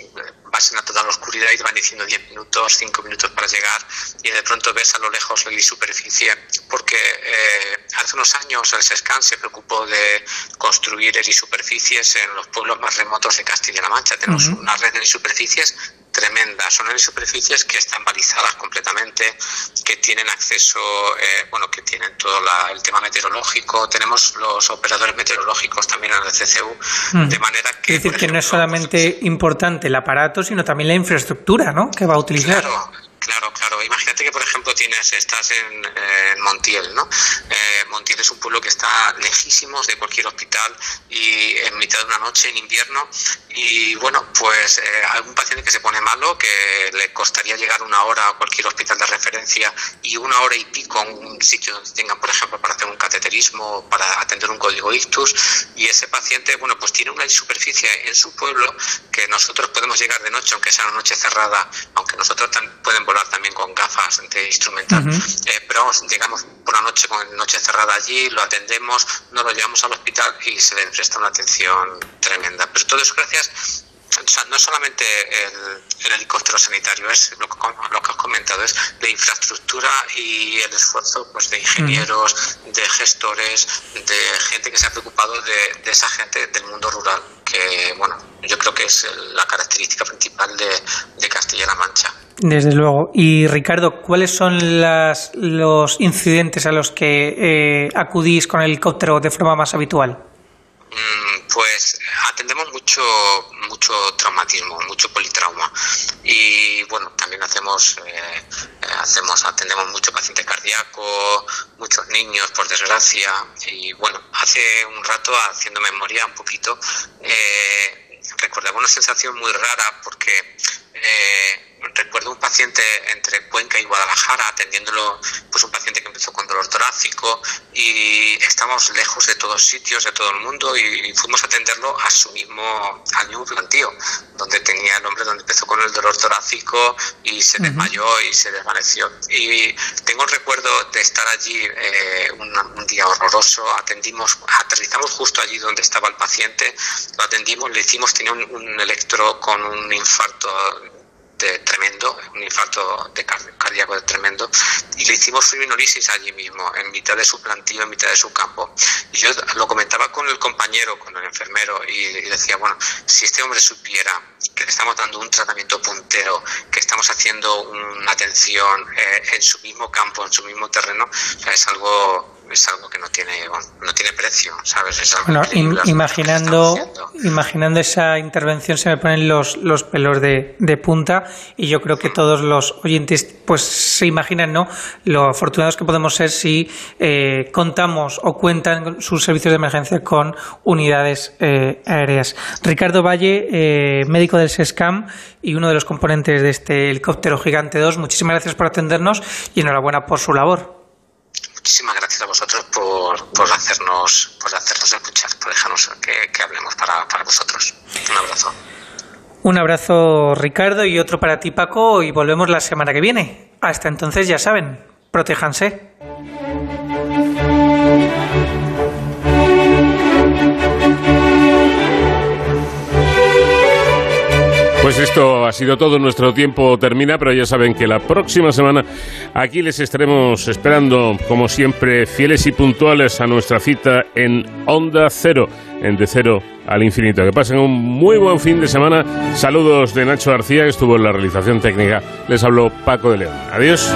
vas en la total oscuridad y te van diciendo 10 minutos, 5 minutos para llegar y de pronto ves a lo lejos la superficie, porque eh, hace unos años el SESCAN se preocupó de construir superficies en los pueblos más remotos de Castilla-La Mancha. Tenemos una red de superficies tremenda. Son superficies que están balizadas completamente, que tienen acceso, eh, bueno, que tienen todo el tema meteorológico. Tenemos los operadores meteorológicos también en el CCU, mm. de manera que... Es decir, que no es solamente importante el aparato, sino también la infraestructura, ¿no?, que va a utilizar. Claro Claro, claro. Imagínate que, por ejemplo, tienes, estás en, Montiel, ¿no? Eh, Montiel es un pueblo que está lejísimos de cualquier hospital y en mitad de una noche en invierno y bueno, pues eh, algún paciente que se pone malo, que le costaría llegar una hora a cualquier hospital de referencia y una hora y pico a un sitio donde tengan, por ejemplo, para hacer un cateterismo, para atender un código ictus y ese paciente, bueno, pues tiene una superficie en su pueblo que nosotros podemos llegar de noche, aunque sea una noche cerrada, aunque nosotros pueden volar también con gafas de instrumental, eh, pero vamos, llegamos por la noche con noche cerrada allí, lo atendemos, nos lo llevamos al hospital y se le presta una atención tremenda. Pero todo eso gracias o sea, no solamente el, helicóptero sanitario, es lo que, lo que, has comentado, es la infraestructura y el esfuerzo pues, de ingenieros, de gestores, de gente que se ha preocupado de, de esa gente del mundo rural, que bueno, yo creo que es la característica principal de, de Castilla-La Mancha. Desde luego. Y Ricardo, ¿cuáles son las, los incidentes a los que eh, acudís con el helicóptero de forma más habitual? Mm, pues atendemos mucho mucho traumatismo, mucho politrauma. Y bueno también hacemos eh, hacemos atendemos mucho paciente cardíaco, muchos niños por desgracia. Y bueno hace un rato haciendo memoria un poquito eh, recordaba una sensación muy rara porque eh, recuerdo un paciente entre Cuenca y Guadalajara atendiéndolo, pues un paciente que empezó con dolor torácico y estamos lejos de todos sitios, de todo el mundo y fuimos a atenderlo a su mismo, al mismo plantío, donde tenía el hombre donde empezó con el dolor torácico y se desmayó y se desvaneció. Y tengo el recuerdo de estar allí eh, un, día horroroso, atendimos, aterrizamos justo allí donde estaba el paciente, lo atendimos, le hicimos, tenía un, un electro con un infarto tremendo, un infarto de cardíaco tremendo, y le hicimos fibrinolysis allí mismo, en mitad de su plantillo, en mitad de su campo. Y yo lo comentaba con el compañero, con el enfermero, y, decía, bueno, si este hombre supiera que le estamos dando un tratamiento puntero, que estamos haciendo una atención eh, en su mismo campo, en su mismo terreno, es algo es algo que no tiene no tiene precio, ¿sabes? Es algo bueno, imaginando imaginando esa intervención se me ponen los, los pelos de, de, punta y yo creo que todos los oyentes pues se imaginan, ¿no? Lo afortunados que podemos ser si eh, contamos o cuentan sus servicios de emergencia con unidades eh, aéreas. Ricardo Valle, eh, médico del SESCAM y uno de los componentes de este helicóptero Gigante 2, muchísimas gracias por atendernos y enhorabuena por su labor muchísimas gracias a vosotros por, por hacernos por hacernos escuchar, por dejarnos que, hablemos para, para vosotros. Un abrazo. Un abrazo Ricardo y otro para ti Paco y volvemos la semana que viene. Hasta entonces ya saben, protéjanse. Pues esto ha sido todo, nuestro tiempo termina, pero ya saben que la próxima semana aquí les estaremos esperando, como siempre, fieles y puntuales a nuestra cita en Onda Cero, en De Cero al Infinito. Que pasen un muy buen fin de semana. Saludos de Nacho García, que estuvo en la realización técnica. Les habló Paco de León. Adiós.